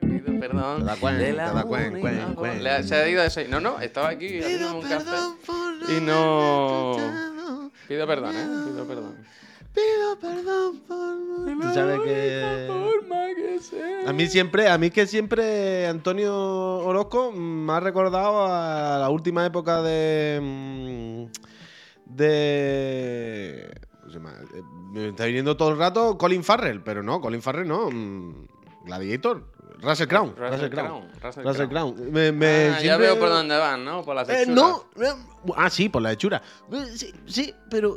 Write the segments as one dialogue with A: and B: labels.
A: Pido perdón.
B: Te da cuen,
A: de
B: te da cuen.
A: Le Se ha ido ese. No, no, estaba aquí haciendo un café. Y no. Pido perdón, ¿eh? Pido perdón.
B: Pido perdón por... Tú sabes que...
A: Forma que sea.
B: A mí siempre, a mí que siempre Antonio Orozco me ha recordado a la última época de. mm, de. Eh, Me está viniendo todo el rato Colin Farrell, pero no, Colin Farrell no. mm, Gladiator. Russell Crown.
A: Russell
B: Russell Crown.
A: Crown, Russell
B: Russell
A: Crown.
B: Crown. Me, me
A: Ah, ya
B: siempre-
A: veo por dónde van, ¿no? Por las
B: Eh,
A: hechuras.
B: no, eh, ah, sí, por la hechura. Eh, Sí, sí, pero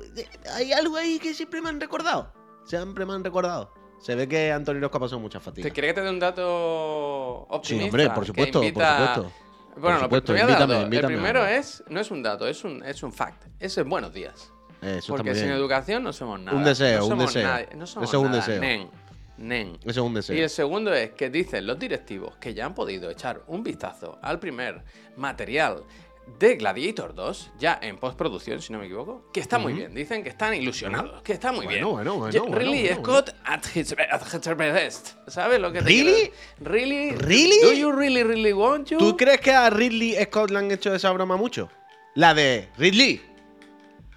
B: hay algo ahí que siempre me han recordado. Siempre me han recordado. Se ve que Antonio ha pasado muchas
A: ¿Te
B: fatigas.
A: quieres que te dé un dato
B: Sí,
A: optimista?
B: hombre, por supuesto, por supuesto.
A: Bueno, lo-
B: supuesto,
A: te voy a dar
B: invítame,
A: dos.
B: invítame
A: El primero es, no es un dato, es un, es un fact. Es el buenos días.
B: Eso
A: Porque sin
B: bien.
A: educación no somos nada.
B: Un deseo,
A: no
B: un deseo.
A: nadie, no somos
B: Eso es un
A: nada,
B: deseo.
A: Nen, nen.
B: Eso es un deseo.
A: Y el segundo es que dicen los directivos que ya han podido echar un vistazo al primer material de Gladiator 2, ya en postproducción, si no me equivoco, que está muy bien. Dicen que están ilusionados, que está muy
B: Bueno,
A: bien.
B: bueno, bueno, bueno,
A: Really Scott at his, at his best. ¿Sabes lo que te
B: ¿Really?
A: quiero? Really?
B: ¿Really?
A: Do you really, really want to?
B: ¿Tú crees que a Ridley Scott le han hecho esa broma mucho? La de Ridley.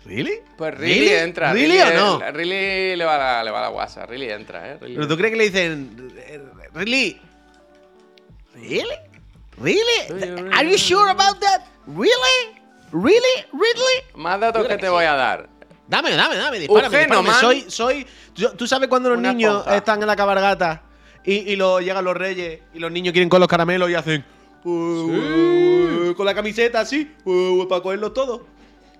B: ¿Really?
A: Pues Really, entra.
B: ¿Really o no?
A: Really le va la, le va la guasa. Really entra, ¿eh? Really
B: ¿Pero tú crees que le dicen Ridley? ¿Really? ¿Really? ¿Are you sure about that? ¿Really? ¿Really? ¿Really?
A: Más datos que te voy a dar.
B: Dame, dame, dame, dispárame,
A: Eugenio
B: dispárame. Soy, soy. ¿Tú sabes cuando los
A: Una
B: niños están en la cabalgata y, y lo, llegan los reyes y los niños quieren con los caramelos y hacen. uh, con la camiseta así, uh, para cogerlos todos?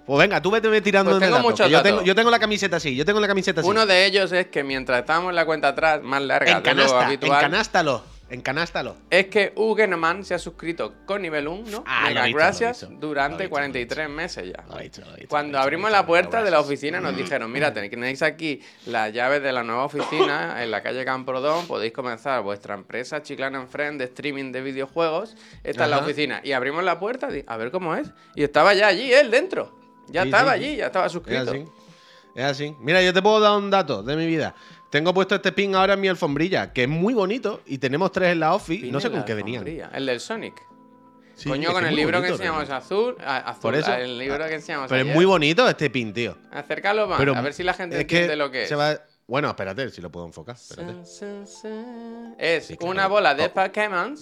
B: Pues venga, tú vete tirando
A: Pues tengo
B: datos, yo, tengo, yo tengo la camiseta así, yo tengo la camiseta así.
A: Uno de ellos es que mientras estábamos en la cuenta atrás, más larga de lo habitual,
B: encanástalo, encanástalo.
A: es que Hugenman se ha suscrito con nivel 1,
B: Ah, lo he
A: Mega
B: visto,
A: gracias, durante
B: visto,
A: 43 meses ya.
B: Lo visto, lo visto,
A: Cuando abrimos la puerta de la oficina nos dijeron, mira, tenéis aquí las llaves de la nueva oficina en la calle Camprodón, podéis comenzar vuestra empresa Chiclana en Friend de streaming de videojuegos, esta es la
B: Ajá.
A: oficina. Y abrimos la puerta, a ver cómo es, y estaba ya allí él dentro. Ya
B: Sí,
A: estaba
B: sí,
A: allí, ya estaba
B: Es
A: suscrito.
B: así. Es así. Mira, yo te puedo dar un dato de mi vida. Tengo puesto este pin ahora en mi alfombrilla, que es muy bonito, y tenemos tres en la office. No sé con qué venían.
A: El del Sonic.
B: Sí,
A: Coño, con el libro que enseñamos
B: realmente.
A: azul, a- azul,
B: Por eso.
A: el libro que enseñamos
B: Pero es muy bonito este pin, tío.
A: Acércalo más, a ver si la gente
B: es
A: entiende lo que es.
B: se va- Bueno, espérate, si lo puedo enfocar. espérate.
A: Es
B: Sí, claro.
A: una bola de
B: Oh.
A: Pokémon.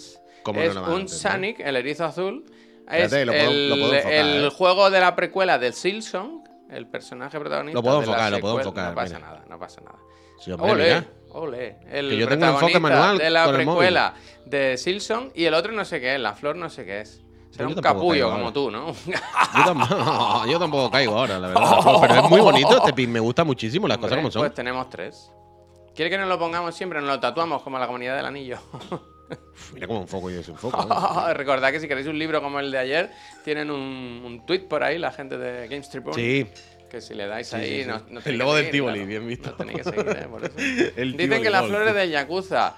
B: ¿Cómo no
A: Es
B: a
A: un? Sonic, el erizo azul. Es
B: Espérate, lo puedo-
A: el,
B: lo puedo enfocar,
A: el
B: eh.
A: juego de la precuela del Silsong, el personaje protagonista.
B: Lo puedo
A: de la
B: enfocar, lo puedo
A: secuela.
B: enfocar,
A: No pasa
B: mira.
A: nada, no pasa nada.
B: Sí, hombre,
A: Ole,
B: mira.
A: ole. El
B: Que yo tengo enfoque
A: protagonista
B: manual
A: de la
B: con el móvil.
A: precuela de Silsong y el otro no sé qué es, la flor no sé qué es. Será
B: Yo
A: un
B: tampoco
A: capullo
B: caigo
A: como
B: ahora.
A: tú, ¿no?
B: Yo, tampoco, yo tampoco caigo ahora, la verdad. No, pero es muy bonito este pin, me gusta muchísimo las cosas
A: Hombre,
B: como son.
A: Pues tenemos tres. ¿Quiere que nos lo pongamos siempre? Nos lo tatuamos como la comunidad del anillo.
B: Mira cómo enfoco y desenfoco. ¿eh?
A: Recordad que si queréis un libro como el de ayer, tienen un, un tweet por ahí, la gente de Games Tribune.
B: Sí.
A: Que si le dais
B: Sí,
A: ahí,
B: sí, sí.
A: no, no
B: El logo del Tivoli,
A: claro.
B: bien visto.
A: No tenéis que seguir, ¿eh? Por eso. Dicen que las flores del Yakuza.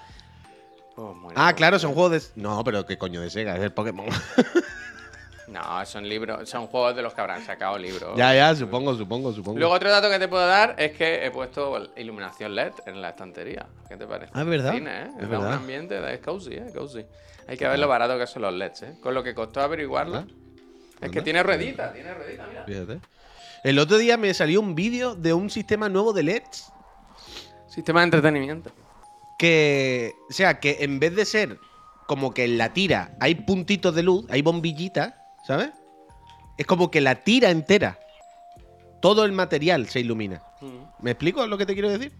A: Oh,
B: Ah, claro, son juegos de. No, pero qué coño de Sega, es el Pokémon.
A: No, son libros, son juegos de los que habrán sacado libros.
B: ya, ya, supongo, supongo, supongo.
A: Luego otro dato que te puedo dar es que he puesto iluminación LED en la estantería. ¿Qué te parece?
B: Ah, es verdad,
A: Cine, ¿eh?
B: es
A: un ambiente es cozy, ¿eh? Cozy. Hay que ver lo barato que son los LEDs, ¿eh? Con lo que costó averiguarlo.
B: ¿Verdad?
A: Es que tiene ruedita, tiene ruedita, mira.
B: Fíjate. El otro día me salió un vídeo de un sistema nuevo de LEDs
A: Sistema de entretenimiento.
B: que. O sea, que en vez de ser como que en la tira hay puntitos de luz, hay bombillitas, ¿sabes? Es como que la tira entera, todo el material se ilumina. ¿Me explico lo que te quiero decir?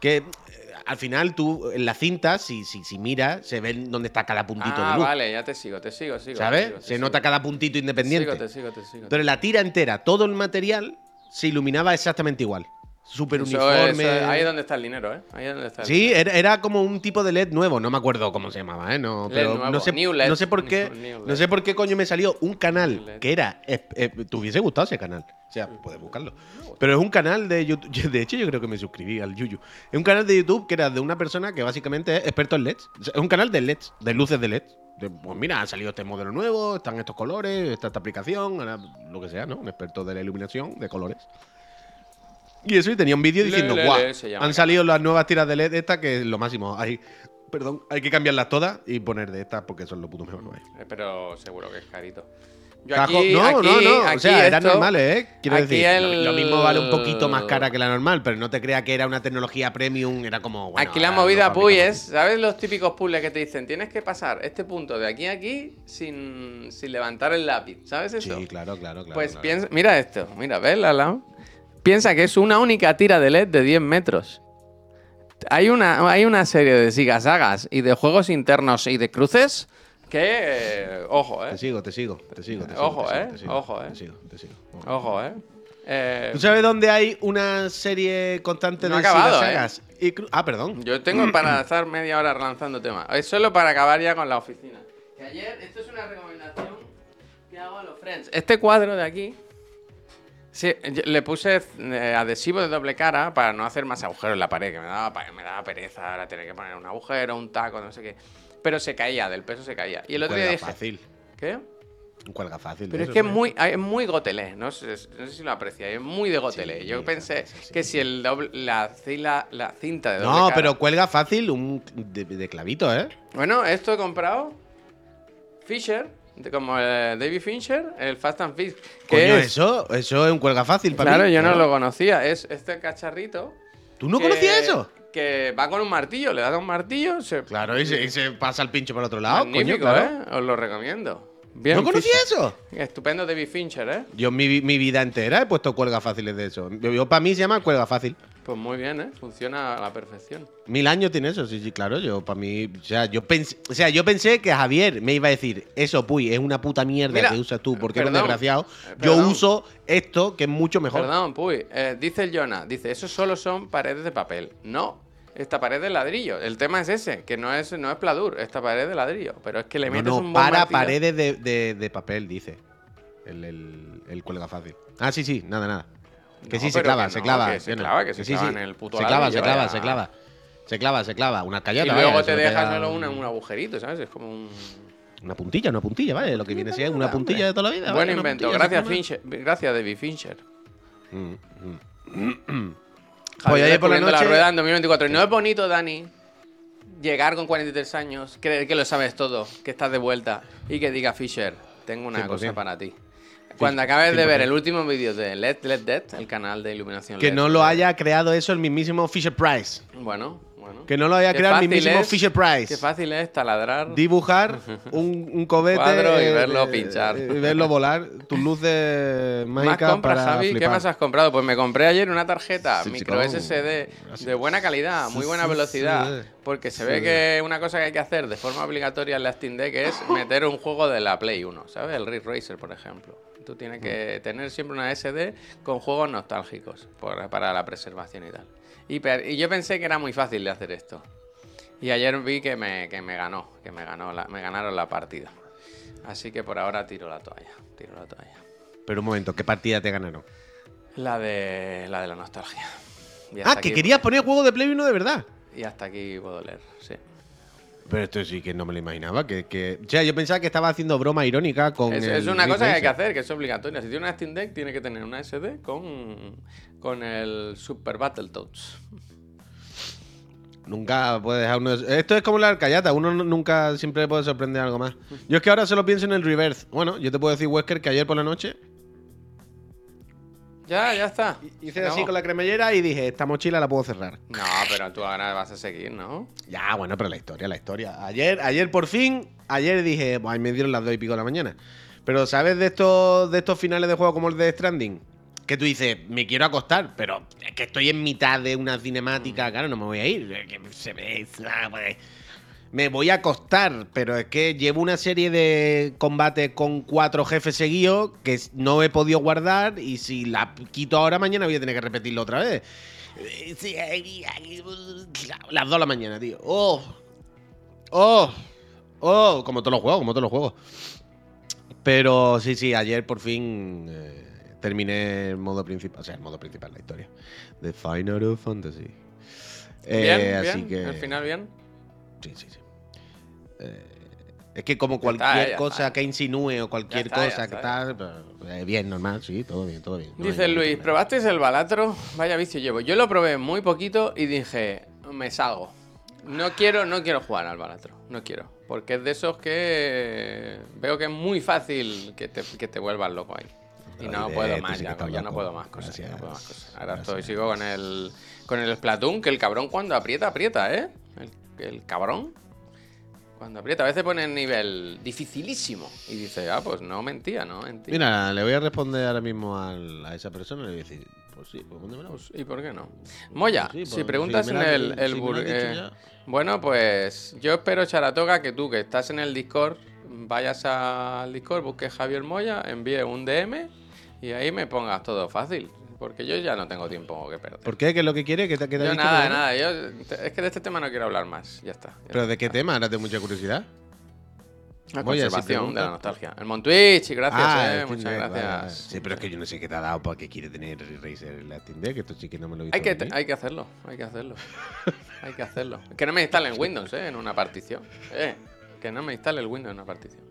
B: Que eh, al final tú, en la cinta, si, si, si miras, se ve dónde está cada puntito
A: Ah,
B: de luz.
A: vale, ya te sigo, te sigo, sigo. te
B: ¿Sabes?
A: sigo, te
B: Se
A: sigo.
B: nota cada puntito independiente.
A: Sigo, te sigo, te sigo.
B: Pero en la tira entera, todo el material se iluminaba exactamente igual. Súper
A: Eso-
B: uniforme.
A: eso- ahí es donde está el dinero, ¿eh? Ahí es donde está el
B: Sí,
A: dinero.
B: era, era como un tipo de LED nuevo, no me acuerdo cómo se llamaba, ¿eh? No,
A: LED
B: pero
A: nuevo,
B: no sé,
A: New LED,
B: no sé por qué,
A: New- New
B: no sé por qué coño me salió un canal
A: LED.
B: que era, eh, eh, te hubiese gustado ese canal, o sea, puedes buscarlo. Pero es un canal de YouTube, de hecho yo creo que me suscribí al Yuyu. Es un canal de YouTube que era de una persona que básicamente es experto en LEDs. Es un canal de LEDs, de luces de LEDs. De, pues mira, ha salido este modelo nuevo, están estos colores, está esta aplicación, ahora lo que sea, ¿no? Un experto de la iluminación de colores. Y eso, y tenía un vídeo diciendo, guau, han salido las nuevas tiras de LED estas que es lo máximo. Hay, perdón, hay que cambiarlas todas y poner de estas porque son lo puto mejor hay.
A: Eh, Pero seguro que es carito. Yo aquí,
B: no,
A: aquí,
B: no, no. O sea, eran normales, ¿eh? Quiero decir, lo-
A: el-
B: lo mismo vale un poquito más cara que la normal, pero no te creas que era una tecnología premium, era como. Bueno,
A: aquí la movida Puy es, ¿sabes los típicos puzzles que te dicen? Tienes que pasar este punto de aquí a aquí sin, sin levantar el lápiz, ¿sabes eso?
B: Sí, claro, claro, claro.
A: pues
B: claro.
A: piensa, mira esto, mira, ¿ves, Lala? Piensa que es una única tira de LED de 10 metros. Hay una, hay una serie de sigasagas y de juegos internos y de cruces que, eh, ojo,
B: Te
A: eh.
B: sigo, te sigo, te sigo. Te sigo,
A: Ojo,
B: te sigo,
A: eh,
B: te sigo,
A: ojo, eh.
B: Te sigo, te sigo.
A: Ojo, eh. Eh,
B: ¿Tú sabes dónde hay una serie constante
A: No
B: de
A: acabado,
B: sagas? Y cru- ah, perdón.
A: Yo tengo para estar media hora relanzando temas. Es solo para acabar ya con la oficina. Que ayer, esto es una recomendación que hago a los friends. Este cuadro de aquí, sí, le puse eh, adhesivo de doble cara para no hacer más agujeros en la pared, que me daba, pa- me daba pereza ahora tener que poner un agujero, un taco, no sé qué. Pero se caía, del peso se caía. Y el otro día
B: Cuelga
A: dije,
B: fácil.
A: ¿qué?
B: Un cuelga fácil.
A: Pero es que es
B: ¿eh?
A: muy, es muy gotelé, no sé, no sé si lo apreciáis, es muy de gotelé.
B: Sí,
A: Yo pensé
B: sí, sí.
A: que si el doble, la, cinta de doble
B: No,
A: cara-
B: pero cuelga fácil un de, de clavito, ¿eh?
A: Bueno, esto he comprado Fisher, como el David Fincher, el Fast and. Que
B: Coño,
A: es,
B: eso, eso es un cuelga fácil para
A: claro,
B: mí.
A: yo no lo conocía. Es este cacharrito.
B: ¿Tú no
A: que-
B: conocías eso?
A: Que va con un martillo, le das un martillo, se.
B: Claro, y se, y se pasa el pincho para el otro lado.
A: Magnífico,
B: coño, claro.
A: ¿eh? Os lo recomiendo. Bien,
B: ¿No conocías
A: Fisher.
B: eso?
A: Estupendo David Fincher, ¿eh?
B: Yo mi, mi vida entera he puesto cuelgas fáciles de eso. Yo, para mí se llama cuelga fácil.
A: Pues muy bien, ¿eh? Funciona a la perfección.
B: Mil años tiene eso, sí, sí, claro. Yo, para mí, o sea, yo pensé, o sea, yo pensé que Javier me iba a decir, eso, puy, es una puta mierda
A: Mira,
B: que usas tú porque eres
A: perdón,
B: desgraciado.
A: eh,
B: Yo uso esto, que es mucho mejor.
A: Perdón, Puy. eh, dice el Jonah, dice, eso solo son paredes de papel. No, esta pared de ladrillo. El tema es ese, que no es, no es pladur, esta pared de ladrillo. Pero es que le
B: No,
A: metes
B: no,
A: un buen
B: para
A: martillo.
B: paredes de, de- de papel, dice. El, el, el cuelga fácil. Ah, sí, sí, nada, nada. Que sí, se clava, se clava.
A: se clava, que se clava en el puto
B: Se clava, se clava, se clava. Se clava, se clava. Una
A: Y
B: callota,
A: luego te dejas solo
B: un-
A: agujerito, ¿sabes? Es como un...
B: Una puntilla, una puntilla, ¿vale? Lo que viene siendo una puntilla de toda la vida.
A: Buen invento. Gracias, Fincher. Gracias, David Fincher.
B: Mm, mm. Pues
A: Javier
B: ayer por la
A: la
B: noche-
A: rueda en 2024. Y no es bonito, Dani, llegar con 43 años, creer que lo sabes todo, que estás de vuelta y que diga Fisher, tengo una
B: 100%.
A: cosa para ti. Cuando acabes de
B: 100%.
A: ver el último vídeo de Let Let Dead, el canal de iluminación
B: Que
A: LED,
B: no lo haya creado eso el mismísimo Fisher Price.
A: Bueno, bueno.
B: Que no lo haya
A: Qué
B: creado el mismísimo
A: es-
B: Fisher Price.
A: Qué fácil es taladrar.
B: Dibujar un, un cobete.
A: Cuadro y
B: eh,
A: verlo
B: eh,
A: pinchar.
B: Y verlo volar. Tus luces
A: ¿Más
B: mágicas
A: compras,
B: para
A: Javi? ¿Qué más has comprado? Pues me compré ayer una tarjeta
B: Sí,
A: micro
B: chico.
A: SSD
B: Gracias.
A: de buena calidad, muy buena
B: sí,
A: velocidad.
B: sí.
A: Porque se ve que una cosa que hay que hacer de forma obligatoria en la Steam Deck es meter un juego de la Play 1, ¿sabes? El Ridge Racer, por ejemplo. Tú tienes que tener siempre una SD con juegos nostálgicos por- para la preservación y tal. Y, yo pensé que era muy fácil de hacer esto. Y ayer vi que me, que me ganó, que me ganó la- me ganaron la partida. Así que por ahora tiro la toalla, tiro la toalla.
B: Pero un momento, ¿qué partida te ganaron?
A: La de la de la nostalgia.
B: Ah, que querías poner juego de Play 1 de verdad.
A: Y hasta aquí puedo leer, sí.
B: Pero esto sí que no me lo imaginaba. Que, que... O sea, yo pensaba que estaba haciendo broma irónica con.
A: Es,
B: el
A: es una cosa que hay que hacer, que es obligatoria. Si tiene una Steam Deck, tiene que tener una SD con, con el Super Battletoads.
B: Nunca puede dejar uno. de- Esto es como la arcayata, uno nu- nunca siempre puede sorprender algo más. Yo es que ahora solo pienso en el reverse. Bueno, yo te puedo decir, Wesker, que ayer por la noche
A: Ya, ya está.
B: hice así con la cremallera y dije, esta mochila la puedo cerrar.
A: No, pero tú ahora vas a seguir, ¿no?
B: Ya, bueno, pero la historia, la historia. Ayer, ayer por fin, ayer dije, ay, me dieron las dos y pico de la mañana. Pero ¿sabes de estos, de estos finales de juego como el de Stranding? Que tú dices, me quiero acostar, pero es que estoy en mitad de una cinemática, claro, no me voy a ir. que se ve, pues, me voy a acostar, pero es que llevo una serie de combates con cuatro jefes seguidos que no he podido guardar y si la quito ahora mañana voy a tener que repetirlo otra vez. Eh, ay, ay, Las dos de la mañana, tío. Oh. Oh. Oh. Como todos los juegos, como todos los juegos. Pero sí, sí, ayer por fin eh, terminé el modo principal. O sea, el modo principal, la historia. The Final Fantasy. Eh,
A: Bien,
B: así
A: bien.
B: que.
A: Al final, bien.
B: Sí, sí, sí. Eh, Es que como
A: está,
B: cualquier cosa
A: está.
B: que insinúe o cualquier
A: está,
B: cosa que tal, pues, eh, bien, normal, sí, todo bien, todo bien.
A: Dice Luis. ¿probasteis el balatro? Vaya vicio llevo. Yo lo probé muy poquito y dije, me salgo. No quiero, no quiero jugar al balatro. No quiero. Porque es de esos que veo que es muy fácil que te, que te vuelvas loco ahí. Y no
B: Oye,
A: puedo más,
B: sí
A: ya, no puedo más cosas. ya no puedo más
B: Gracias.
A: cosas. Ahora estoy, sigo con el con el Splatoon, que el cabrón cuando aprieta, aprieta, ¿eh? El, el cabrón. Cuando aprieta, a veces pone el nivel dificilísimo. Y dice, ah, pues no mentía, no mentía.
B: Mira, le voy a responder ahora mismo al- a esa persona y le voy a decir, pues sí, pues póndemelo.
A: Pues, ¿Y por qué no? Moya,
B: Sí,
A: si
B: pues,
A: preguntas
B: si
A: en
B: la-
A: el, el
B: si.
A: Bueno, pues yo espero, Charatoga, que tú, que estás en el Discord, vayas al Discord, busques Javier Moya, envíe un DM y ahí me pongas todo fácil. Porque yo ya no tengo tiempo que perder.
B: ¿Por qué? ¿Qué es lo que quiere? ¿Qué te, qué te
A: Yo nada, nada. Yo, es que de este tema no quiero hablar más. Ya está. ya
B: ¿Pero de qué tema? Ahora tengo mucha curiosidad.
A: La
B: si
A: conservación de la nostalgia. El Montwitch, y gracias,
B: Ah,
A: eh, muchas
B: Deck,
A: gracias.
B: vale. Sí, pero es que yo no sé qué te ha dado para que quiere tener Razer en la Steam Deck. Esto sí que no me lo he visto.
A: Hay que,
B: venir.
A: hay que hacerlo, hay que hacerlo. hay que hacerlo. Que no me instale en Windows, ¿eh? En una partición. Eh, que no me instale el Windows en una partición.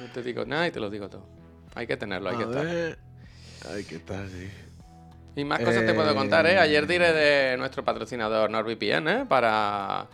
A: No te digo nada y te lo digo todo. Hay que tenerlo, hay que estar.
B: Hay que estar, sí.
A: Y más cosas te puedo contar, ¿eh?
B: Eh,
A: Ayer diré de nuestro patrocinador NordVPN, ¿eh? Para...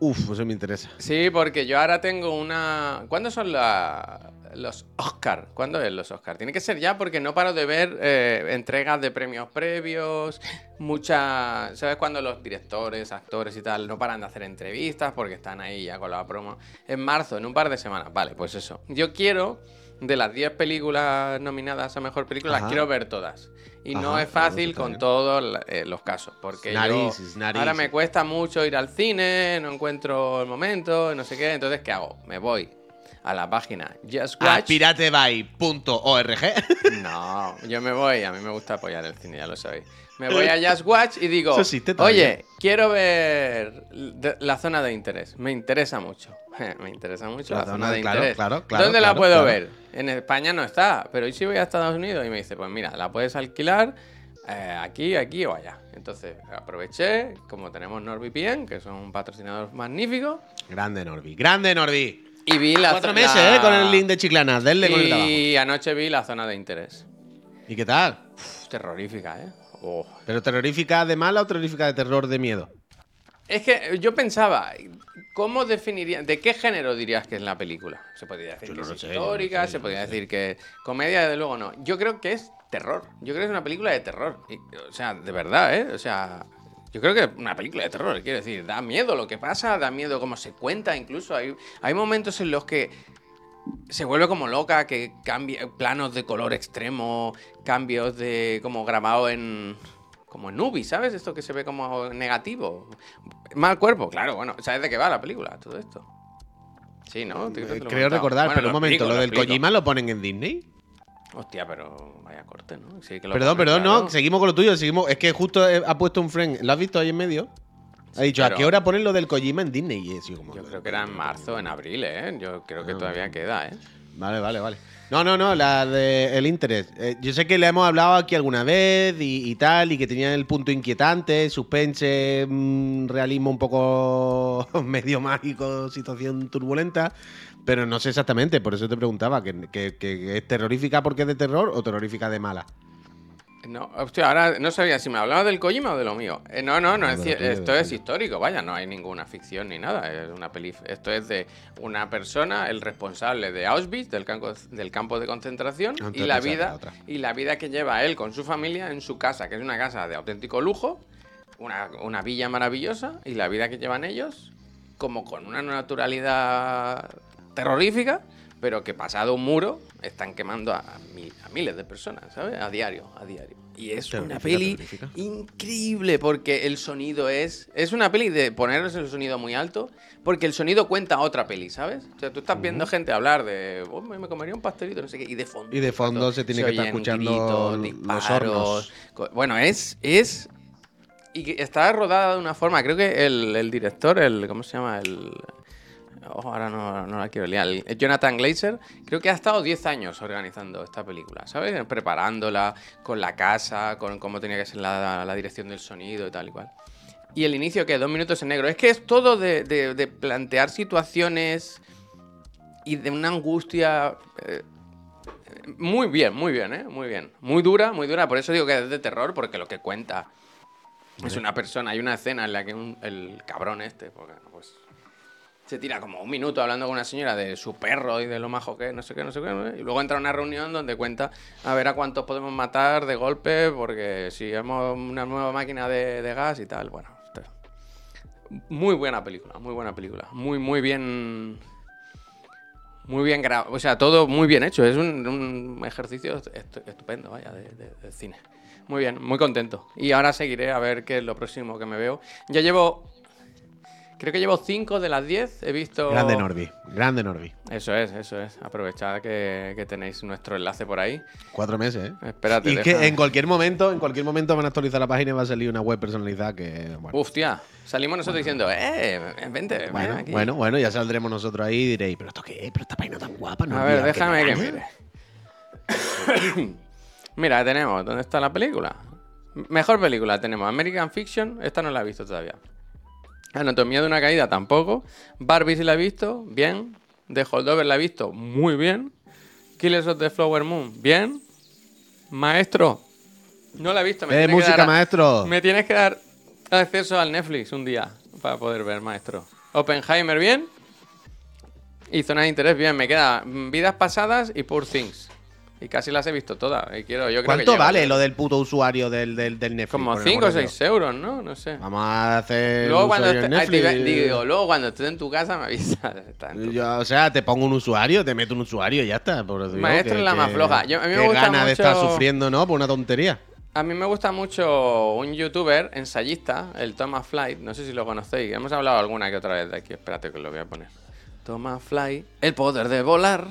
B: Uf, eso me interesa.
A: Sí, porque yo ahora tengo una... ¿Cuándo son la- los Oscar? ¿Cuándo es los Oscar? Tiene que ser ya porque no paro de ver eh, entregas de premios previos, muchas... ¿Sabes cuando los directores, actores y tal no paran de hacer entrevistas porque están ahí ya con la promo? En marzo, en un par de semanas. Vale, pues eso. Yo quiero, de las 10 películas nominadas a Mejor Película, las quiero ver todas. Y no es fácil con todos eh, los casos. Porque yo-
B: Narices, narices.
A: ahora me cuesta mucho ir al cine, no encuentro el momento, no sé qué. Entonces, ¿qué hago? Me voy a la página Just
B: A
A: Watch.
B: piratebay.org.
A: No, yo me voy, a mí me gusta apoyar el cine, ya lo sabéis. Me voy a Just Watch y digo, oye, quiero ver la zona de interés. Me interesa mucho. Me interesa mucho la,
B: La
A: zona de
B: claro,
A: interés.
B: claro, claro,
A: ¿Dónde la puedo ver? En España no está, pero ¿y si voy a Estados Unidos? Y me dice, pues mira, la puedes alquilar eh, aquí, aquí o allá. Entonces aproveché, como tenemos NordVPN, que son un patrocinador magnífico,
B: Grande Norby. Grande Norby.
A: y vi la
B: Cuatro meses,
A: la-
B: ¿eh? Con el link de Chiclana. Denle con el de abajo.
A: Y anoche vi la zona de interés.
B: ¿Y qué tal?
A: Uf, terrorífica, ¿eh? Oh.
B: ¿Pero terrorífica de mala o terrorífica de terror de miedo?
A: Es que yo pensaba, ¿cómo definiría, de qué género dirías que es la película? Se podría decir
B: Yo
A: que
B: no
A: es
B: sé, no
A: histórica,
B: sé,
A: se
B: no
A: podría
B: sé.
A: decir que comedia, desde luego no. Yo creo que es terror. Yo creo que es una película de terror. Y, o sea, de verdad, ¿eh? O sea, yo creo que es una película de terror, quiero decir, da miedo lo que pasa, da miedo cómo se cuenta, incluso hay, hay momentos en los que se vuelve como loca, que cambia planos de color extremo, cambios de como grabado en como en Nubi, ¿sabes? Esto que se ve como negativo. Mal cuerpo, claro, bueno, ¿sabes de qué va la película? Todo esto. Sí, ¿no?
B: Eh, Creo
A: comentado.
B: recordar,
A: Bueno,
B: pero un momento,
A: explico,
B: lo del. Kojima lo ponen en Disney.
A: Hostia, pero vaya corte, ¿no? Sí, que lo
B: Perdón, perdón,
A: claro.
B: no, seguimos con lo tuyo, seguimos. Es que justo ha puesto un friend, ¿lo has visto ahí en medio? Ha dicho, ¿a qué hora ponen lo del Kojima en Disney? Y como,
A: Yo creo que era en marzo, en abril, ¿eh? Yo creo que
B: Ah,
A: todavía queda, ¿eh?
B: Vale, vale, vale. No, no, no, la de el interés. Eh, yo sé que le hemos hablado aquí alguna vez y, y tal, y que tenía el punto inquietante, suspense, mm, realismo un poco medio mágico, situación turbulenta, pero no sé exactamente, por eso te preguntaba, que, que- que es terrorífica porque es de terror o terrorífica de mala.
A: No, hostia, ahora no sabía si me hablabas del Kojima o de lo mío. Eh, no, no, no, es esto es histórico, vaya, no hay ninguna ficción ni nada, es una peli, esto es de una persona, el responsable de Auschwitz, del campo, del campo de concentración,
B: Antes
A: y la vida y la vida que lleva él con su familia en su casa, que es una casa de auténtico lujo, una, una villa maravillosa, y la vida que llevan ellos, como con una naturalidad terrorífica, pero que pasado un muro están quemando a, mil- a miles de personas, ¿sabes? A diario, a diario. Y es una peli
B: terrorífica.
A: increíble porque el sonido es... Es una peli de ponerles el sonido muy alto porque el sonido cuenta otra peli, ¿sabes? O sea, tú estás viendo gente hablar de... "Oh, me me comería un pastelito, no sé qué, y de fondo...
B: Y de fondo se tiene que estar escuchando
A: gritos,
B: los hornos.
A: Bueno, es... es y está rodada de una forma, creo que el, el director, el ¿cómo se llama? El oh, ahora no, no la quiero liar. Jonathan Glazer, creo que ha estado 10 años organizando esta película, ¿sabes? Preparándola con la casa, con cómo tenía que ser la, la dirección del sonido y tal y cual. Y el inicio, que dos minutos en negro. Es que es todo de, de- de plantear situaciones y de una angustia. eh, muy bien, muy bien, ¿eh? Muy bien. Muy dura, muy dura. Por eso digo que es de terror, porque lo que cuenta es una persona. Hay una escena en la que un- el cabrón este, porque, se tira como un minuto hablando con una señora de su perro y de lo majo que no sé qué, no sé qué. Y luego entra a una reunión donde cuenta a ver a cuántos podemos matar de golpe, porque si hemos una nueva máquina de, gas y tal. Bueno, muy buena película, muy buena película. Muy, muy bien. Muy bien grabado. O sea, todo muy bien hecho. Es un, ejercicio estu- estupendo, vaya, de cine. Muy bien, muy contento. Y ahora seguiré a ver qué es lo próximo que me veo. Ya llevo. Creo que llevo 5 de las 10. He visto.
B: Grande Norby, grande Norby.
A: Eso es, eso es. Aprovechad que, que tenéis nuestro enlace por ahí.
B: Cuatro meses, ¿eh?
A: Espérate,
B: Y que
A: deja-
B: en cualquier momento, en cualquier momento van a actualizar la página y va a salir una web personalizada que. Bueno,
A: tía. Salimos nosotros diciendo, eh, vente, ven
B: bueno,
A: aquí.
B: bueno, bueno, ya saldremos nosotros ahí y diréis, ¿pero esto qué es? ¿Pero esta página tan guapa? No
A: A ver, déjame que
B: gana".
A: mire. Mira, tenemos, ¿dónde está la película? Mejor película tenemos American Fiction, esta no la he visto todavía. Anatomía de una caída tampoco. Barbie sí la he visto, bien. The Holdover la he visto, muy bien. Killers of the Flower Moon, bien. Maestro, no la he visto.
B: Eh,
A: tienes que
B: música,
A: dar-
B: maestro.
A: Me tienes que dar acceso al Netflix un día para poder ver, maestro. Oppenheimer, bien. Y Zona de Interés, bien. Me queda mm, Vidas Pasadas y Poor Things. Y casi las he visto todas. Y quiero, yo creo que
B: ¿Cuánto
A: llego.
B: vale lo del puto usuario del, del, del Netflix?
A: Como
B: Por el
A: 5
B: amor
A: o
B: de Dios.
A: 6 euros, ¿no? No sé.
B: Vamos a hacer.
A: Luego
B: un
A: cuando, esté, ay,
B: Netflix.
A: digo, luego cuando estés en tu casa me avisas.
B: Yo, o sea, te pongo un usuario, te meto un usuario y ya está. Por Dios,
A: Maestro
B: que-
A: es la más
B: que-
A: floja. Yo- a mí me
B: qué
A: gusta
B: gana de estar
A: mucho-
B: sufriendo, ¿no? Por una tontería.
A: A mí me gusta mucho un youtuber ensayista, el Thomas Flight. No sé si lo conocéis. Hemos hablado alguna que otra vez de aquí. Espérate que lo voy a poner. Thomas Flight, el poder de volar.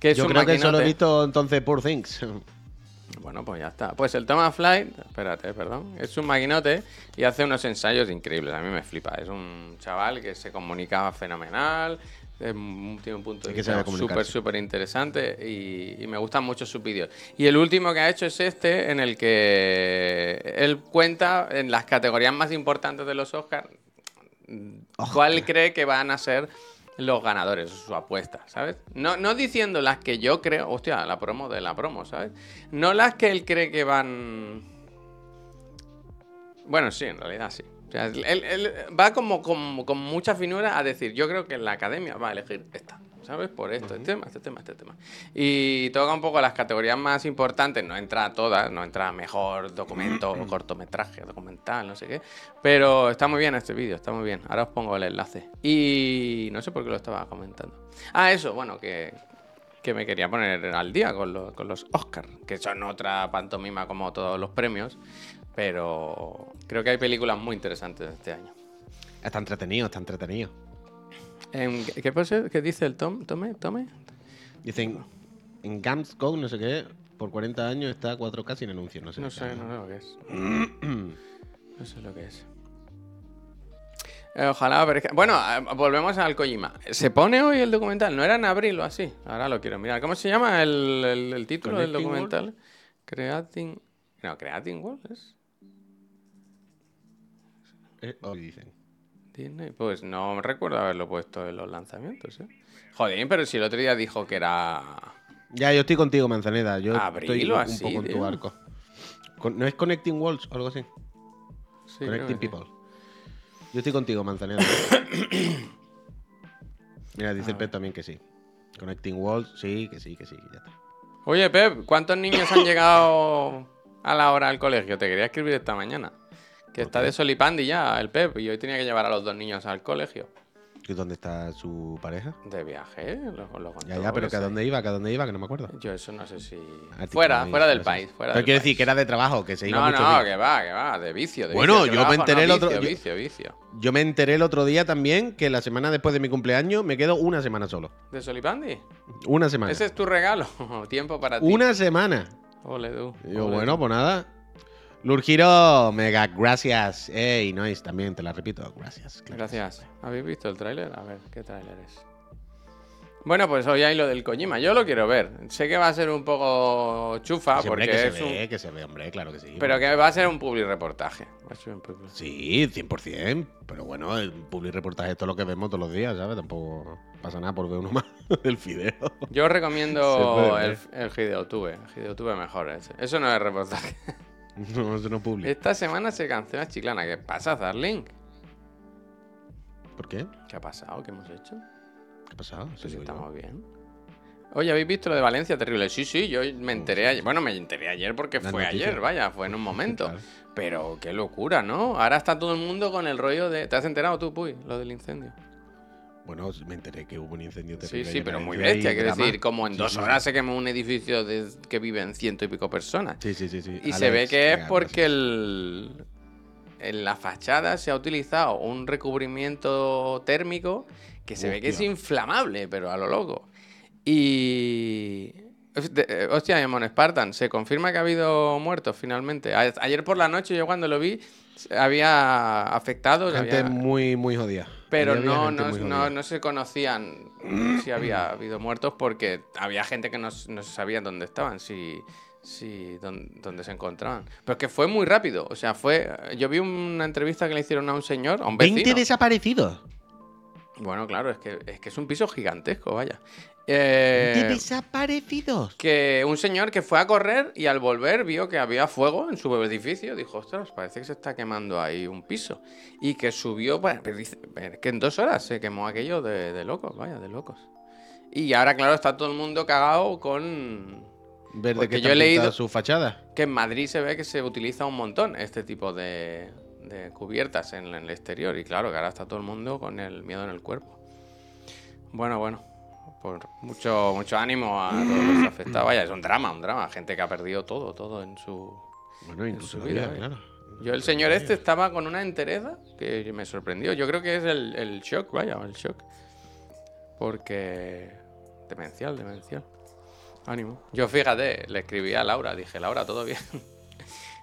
A: Que es
B: Yo
A: un
B: creo que solo he
A: maquinote.
B: visto entonces Poor Things.
A: Bueno, pues ya está. Pues el Thomas Flight, espérate, perdón, es un maquinote y hace unos ensayos increíbles. A mí me flipa. Es un chaval que se comunica fenomenal, tiene un punto de vista súper, súper interesante y, y me gustan mucho sus vídeos. Y el último que ha hecho es este, en el que él cuenta en las categorías más importantes de los Oscars cuál cree que van a ser los ganadores, su apuesta, ¿sabes? No, no diciendo las que yo creo, hostia, la promo de la promo, ¿sabes? No las que él cree que van... Bueno, sí, en realidad sí. O sea, él, él va como, con mucha finura a decir, yo creo que la academia va a elegir esta, ¿sabes? Por esto, este tema, este tema, este tema. Y toca un poco las categorías más importantes, no entra a todas, no entra a mejor documento, cortometraje, documental, no sé qué. Pero está muy bien este vídeo, está muy bien. Ahora os pongo el enlace. Y no sé por qué lo estaba comentando. Ah, eso, bueno, que, que me quería poner al día con, los- con los Oscars, que son otra pantomima como todos los premios, pero creo que hay películas muy interesantes este año.
B: Está entretenido, está entretenido.
A: ¿Qué, dice el Tom? ¿Tome? ¿Tome?
B: Dicen, en Gams Go, no sé qué, por 40 años está 4K sin anuncio. No sé.
A: No
B: qué
A: sé, no sé lo que es. No sé lo que es. Eh, ojalá aparezca. Bueno, eh, volvemos al Kojima. ¿Se pone hoy el documental? ¿No era en abril o así? Ahora lo quiero mirar. ¿Cómo se llama el, el- el título del documental? Creating. No, Creating World es.
B: Eh, hoy dicen.
A: Disney. Pues no recuerdo haberlo puesto en los lanzamientos, ¿eh? Joder, pero si el otro día dijo que era.
B: Ya, yo estoy contigo, Manzaneda. Yo estoy un
A: así,
B: poco en tu barco. ¿No es Connecting Worlds o algo así?
A: Sí,
B: Connecting
A: sí.
B: People. Yo estoy contigo, Manzaneda. Mira, dice el Pep también que sí. Connecting Worlds, sí, que sí, que sí, ya está.
A: Oye, Pep, ¿cuántos niños han llegado a la hora al colegio? Te quería escribir esta mañana. Que está de solipandi ya el Pep y hoy tenía que llevar a los dos niños al colegio.
B: ¿Y dónde está su pareja?
A: De viaje, lo, lo contó,
B: Ya, ya, pero
A: que
B: a dónde iba, que a dónde iba, que no me acuerdo.
A: Yo eso no sé si... Fuera, fuera del país, fuera
B: Pero
A: del
B: quiero
A: país.
B: decir que era de trabajo, que se iba
A: No,
B: mucho
A: no,
B: días.
A: que va, que va, de vicio. De
B: Bueno,
A: vicio,
B: yo me enteré
A: no,
B: el otro-
A: Vicio,
B: yo-
A: vicio, vicio.
B: Yo me enteré el otro día también que la semana después de mi cumpleaños me quedo una semana solo.
A: ¿De solipandi?
B: Una semana.
A: Ese es tu regalo. Tiempo para ti.
B: Una semana.
A: Ole, tú.
B: Yo,
A: ole,
B: bueno,
A: tú.
B: pues nada. Lurgiro, mega gracias. Ey, Nois, también te la repito, gracias.
A: Gracias. ¿Habéis visto el tráiler? A ver, ¿qué tráiler es? Bueno, pues hoy hay lo del Kojima. Yo lo quiero ver. Sé que va a ser un poco chufa
B: Sí, hombre,
A: porque
B: que
A: es
B: se
A: un...
B: ve, que se ve, hombre, claro que sí.
A: Pero que va a ser un public reportaje. Un
B: Sí, 100%. Pero bueno, el public reportaje es lo que vemos todos los días, ¿sabes? Tampoco pasa nada por ver uno más. el fideo.
A: Yo recomiendo el, el Gideotube. El Gideotube mejor ese. Eso no es reportaje.
B: No, eso no publica.
A: Esta semana se cancela Chiclana. ¿Qué pasa, Darling?
B: ¿Por qué?
A: ¿Qué ha pasado? ¿Qué hemos hecho?
B: ¿Qué ha pasado?
A: Pues
B: yo.
A: estamos bien. Oye, ¿habéis visto lo de Valencia? Terrible. Sí, sí, yo me enteré ayer. Bueno, me enteré ayer porque fue ayer, vaya, fue en un momento.
B: Claro.
A: Pero qué locura, ¿no? Ahora está todo el mundo con el rollo de. ¿Te has enterado tú, Puy? Lo del incendio.
B: Bueno, me enteré que hubo un incendio
A: Sí,
B: terrible.
A: sí,
B: en
A: pero muy bestia. Quiero decir, como en
B: Sí,
A: dos
B: sí,
A: horas
B: sí.
A: se quemó un edificio de- que viven ciento y pico personas.
B: Sí, sí, sí. sí.
A: Y se ve que es porque el, en la fachada se ha utilizado un recubrimiento térmico que se ve que es inflamable, pero a lo loco. Y. de- eh, Hostia, Mon Spartan, se confirma que ha habido muertos finalmente. Ayer por la noche, yo cuando lo vi, había afectados.
B: Gente
A: había-
B: muy, muy jodida.
A: pero no, no, no, no se conocían si había habido muertos porque había gente que no, no sabía dónde estaban, si, si dónde, dónde se encontraban. Pero es que fue muy rápido. O sea, fue. Yo vi una entrevista que le hicieron a un señor, a un vecino.
B: 20 desaparecidos.
A: Bueno, claro, es que, es que es un piso gigantesco, vaya. Eh,
B: 20 desaparecidos.
A: que un señor que fue a correr y al volver vio que había fuego en su edificio. Dijo, ostras, parece que se está quemando ahí un piso. Y que subió, bueno, que en dos horas se quemó aquello de, de locos, vaya, de locos. Y ahora, claro, está todo el mundo cagado con...
B: Ver de
A: Porque
B: qué
A: yo he leído-
B: sus fachadas.
A: Que en Madrid se ve que se utiliza un montón este tipo de, de cubiertas en el exterior. Y claro, que ahora está todo el mundo con el miedo en el cuerpo. Bueno, bueno. Por mucho, mucho ánimo a todos los afectados. Vaya, es un drama, un drama. Gente que ha perdido todo, todo en su...
B: Bueno, incluso
A: su vida, ¿eh?
B: claro.
A: Yo, el señor este estaba con una entereza que me sorprendió. Yo creo que es el, el shock, vaya, el shock. Porque... Demencial, demencial. Ánimo. Yo fíjate, le escribí a Laura, dije, Laura, ¿todo bien?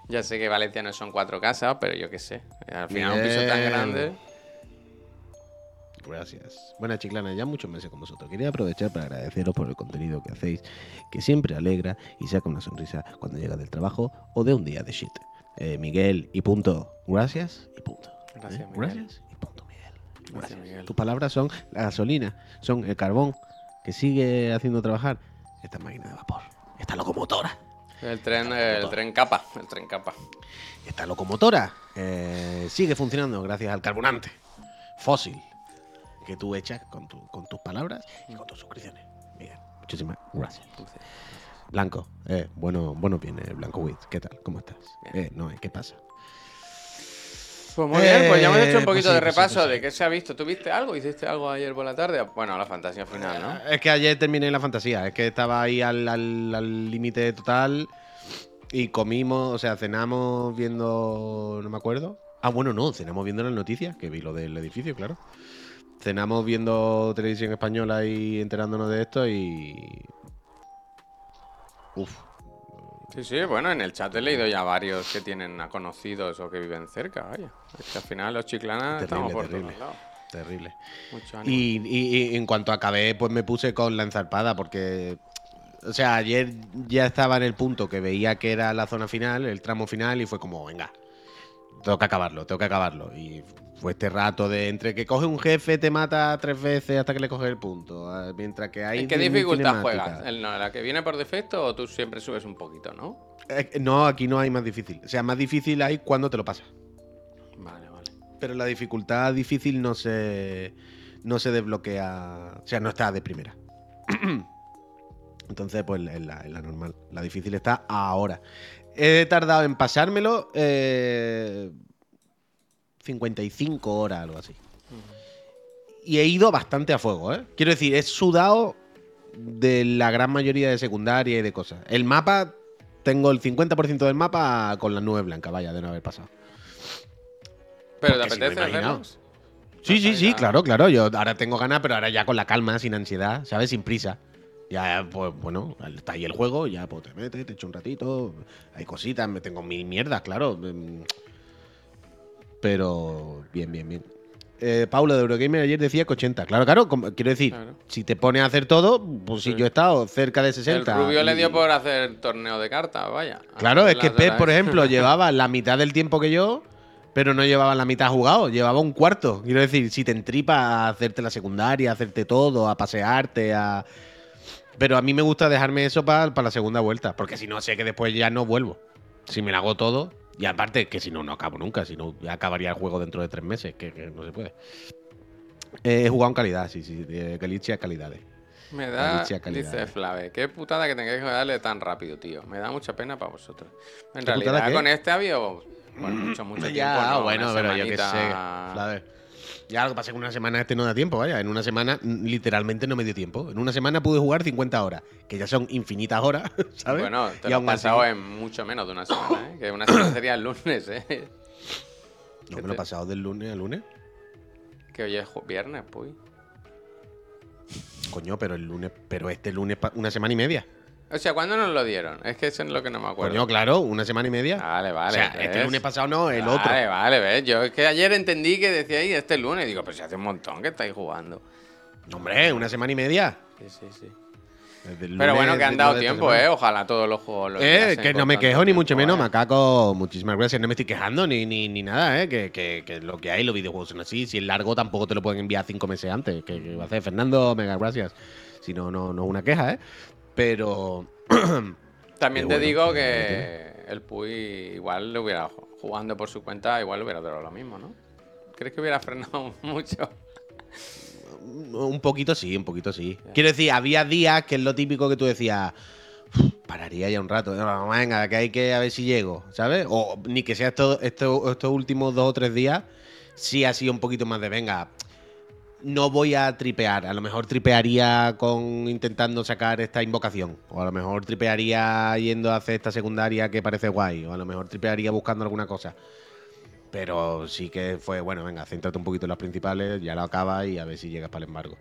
A: Ya sé que Valencia no son cuatro casas, pero yo qué sé. Al final un piso tan grande...
B: Gracias. Buenas chiclana, ya muchos meses con vosotros. Quería aprovechar para agradeceros por el contenido que hacéis, que siempre alegra y saca una sonrisa cuando llega del trabajo o de un día de shit. Eh, Miguel, y punto. Gracias y punto.
A: Gracias,
B: ¿Eh?
A: Miguel.
B: Gracias y punto, Miguel.
A: Gracias, Miguel.
B: Tus palabras son la gasolina, son el carbón que sigue haciendo trabajar esta máquina de vapor, esta locomotora.
A: El tren, el tren capa, el tren capa.
B: Esta locomotora eh, sigue funcionando gracias al carburante fósil que tú echas con, tu- con tus palabras y con tus suscripciones. Miguel, muchísimas gracias. Blanco, eh, bueno, bueno viene Blanco Wiz. ¿Qué tal? ¿Cómo estás? Eh, no, ¿qué pasa?
A: Pues muy bien, pues ya hemos
B: Eh,
A: hecho un
B: pues
A: poquito
B: sí,
A: de
B: pues sí,
A: repaso
B: pues sí.
A: de qué se ha visto. ¿Tú viste algo? ¿Hiciste algo ayer por la tarde? Bueno, la fantasía final, ¿no?
B: Es que ayer terminé la fantasía, es que estaba ahí al al- al límite total y comimos, o sea, cenamos viendo, no me acuerdo. Ah, bueno, no, cenamos viendo las noticias, que vi lo del edificio, claro. Cenamos viendo televisión española y enterándonos de esto y... Uf,
A: Sí, sí, bueno, en el chat he leído ya varios que tienen a conocidos o que viven cerca, vaya. Es que al final los chiclanas estamos por
B: terrible.
A: todos lados.
B: Terrible.
A: Mucho ánimo.
B: Y, y- y en cuanto acabé, pues me puse con la enzarpada porque, o sea, ayer ya estaba en el punto que veía que era la zona final, el tramo final, y fue como, venga, tengo que acabarlo, tengo que acabarlo. Y fue este rato de entre que coge un jefe, te mata tres veces hasta que le coge el punto, mientras que hay...
A: ¿En qué dificultad juegas? ¿En la que viene por defecto o tú siempre subes un poquito, no?
B: Eh, No, aquí no hay más difícil. O sea, más difícil hay cuando te lo pasas.
A: Vale, vale.
B: Pero la dificultad difícil no se, no se desbloquea, o sea, no está de primera. Entonces, pues es la, es la normal. La difícil está ahora. He tardado en pasármelo eh, 55 horas, algo así. Y he ido bastante a fuego, ¿eh? Quiero decir, he sudado de la gran mayoría de secundaria y de cosas. El mapa, tengo el 50% del mapa con la nube blanca, vaya, de no haber pasado.
A: ¿Pero te
B: Porque si he
A: apetece verlos?
B: Sí, sí, sí, claro, claro. Yo ahora tengo ganas, pero ahora ya con la calma, sin ansiedad, ¿sabes? Sin prisa. Ya, pues bueno, está ahí el juego, ya pues te metes, te echo un ratito. Hay cositas, me tengo mil mierdas, claro. mm, Pero bien, bien, bien. Eh, Paulo de Eurogamer ayer decía que 80. Claro, claro, como- quiero decir,
A: Claro.
B: si te pones a hacer todo, pues si
A: Sí.
B: yo he estado cerca de 60.
A: El rubio le
B: y-
A: dio por hacer torneo de cartas, vaya.
B: Claro, es que Pep, por ejemplo, llevaba la mitad del tiempo que yo, pero no llevaba la mitad jugado, llevaba un cuarto. Quiero decir, si te entripa a hacerte la secundaria, a hacerte todo, a pasearte, a. Pero a mí me gusta dejarme eso para la segunda vuelta, porque si no sé que después ya no vuelvo. Si me lo hago todo, y aparte que si no, no acabo nunca, si no, ya acabaría el juego dentro de tres meses, que, que no se puede. Eh, he jugado en calidad, sí, sí, de Galicia calidades.
A: Me da, dice. Flave, qué putada que tengáis que darle tan rápido, tío. Me da mucha pena para vosotros. En
B: ¿Qué putada
A: realidad, con este había bueno, mucho, mucho tiempo.
B: Ya,
A: ¿no?
B: bueno, pero yo qué sé. Flaver. Ya lo que pasa es que en una semana este no da tiempo, vaya. En una semana literalmente no me dio tiempo. En una semana pude jugar 50 horas, que ya son infinitas horas, ¿sabes?
A: Bueno, te
B: Y
A: lo has
B: así-
A: pasado en mucho menos de una semana, ¿eh? Que una semana sería el lunes, ¿eh?
B: No me lo he
A: te-
B: pasado del lunes a lunes.
A: Que hoy es viernes, pues.
B: Coño, pero el lunes, pero este lunes, una semana y media.
A: O sea, ¿cuándo nos lo dieron? Es que eso es lo que no me acuerdo.
B: Coño, claro, una semana y media.
A: Vale, vale.
B: o sea, este
A: ¿ves?
B: lunes pasado no, el
A: vale,
B: otro.
A: Vale, ves. Yo es que ayer entendí que decíais este lunes. Digo, pero si hace un montón que estáis jugando.
B: No, Hombre, una semana y media.
A: Sí, sí, sí. Pero bueno, que han dado tiempo. ¿eh? Ojalá todos los juegos los
B: Eh, que no me quejo ni mucho
A: tiempo,
B: menos,
A: ¿eh?
B: Macaco. Muchísimas gracias. No me estoy quejando ni, ni, ni nada, ¿eh? Que, que, que lo que hay, los videojuegos son así. Si es largo, tampoco te lo pueden enviar cinco meses antes. Que, que va a hacer Fernando, mega gracias. Si no, no, no es una queja, ¿eh? Pero.
A: También te digo que el Puy igual le hubiera jugando por su cuenta, igual le hubiera dado lo mismo, ¿no? ¿Crees que hubiera frenado mucho?
B: Un poquito sí, un poquito sí. Quiero decir, había días que es lo típico que tú decías. "Uf, Pararía ya un rato. No, venga, que hay que a ver si llego, ¿sabes? O ni que sea esto- esto- estos últimos dos o tres días, sí ha sido un poquito más de venga. No voy a tripear. A lo mejor tripearía con intentando sacar esta invocación. O a lo mejor tripearía yendo a hacer esta secundaria que parece guay. O a lo mejor tripearía buscando alguna cosa. Pero sí que fue, bueno, venga, céntrate un poquito en las principales, ya lo acaba y a ver si llegas para el embargo.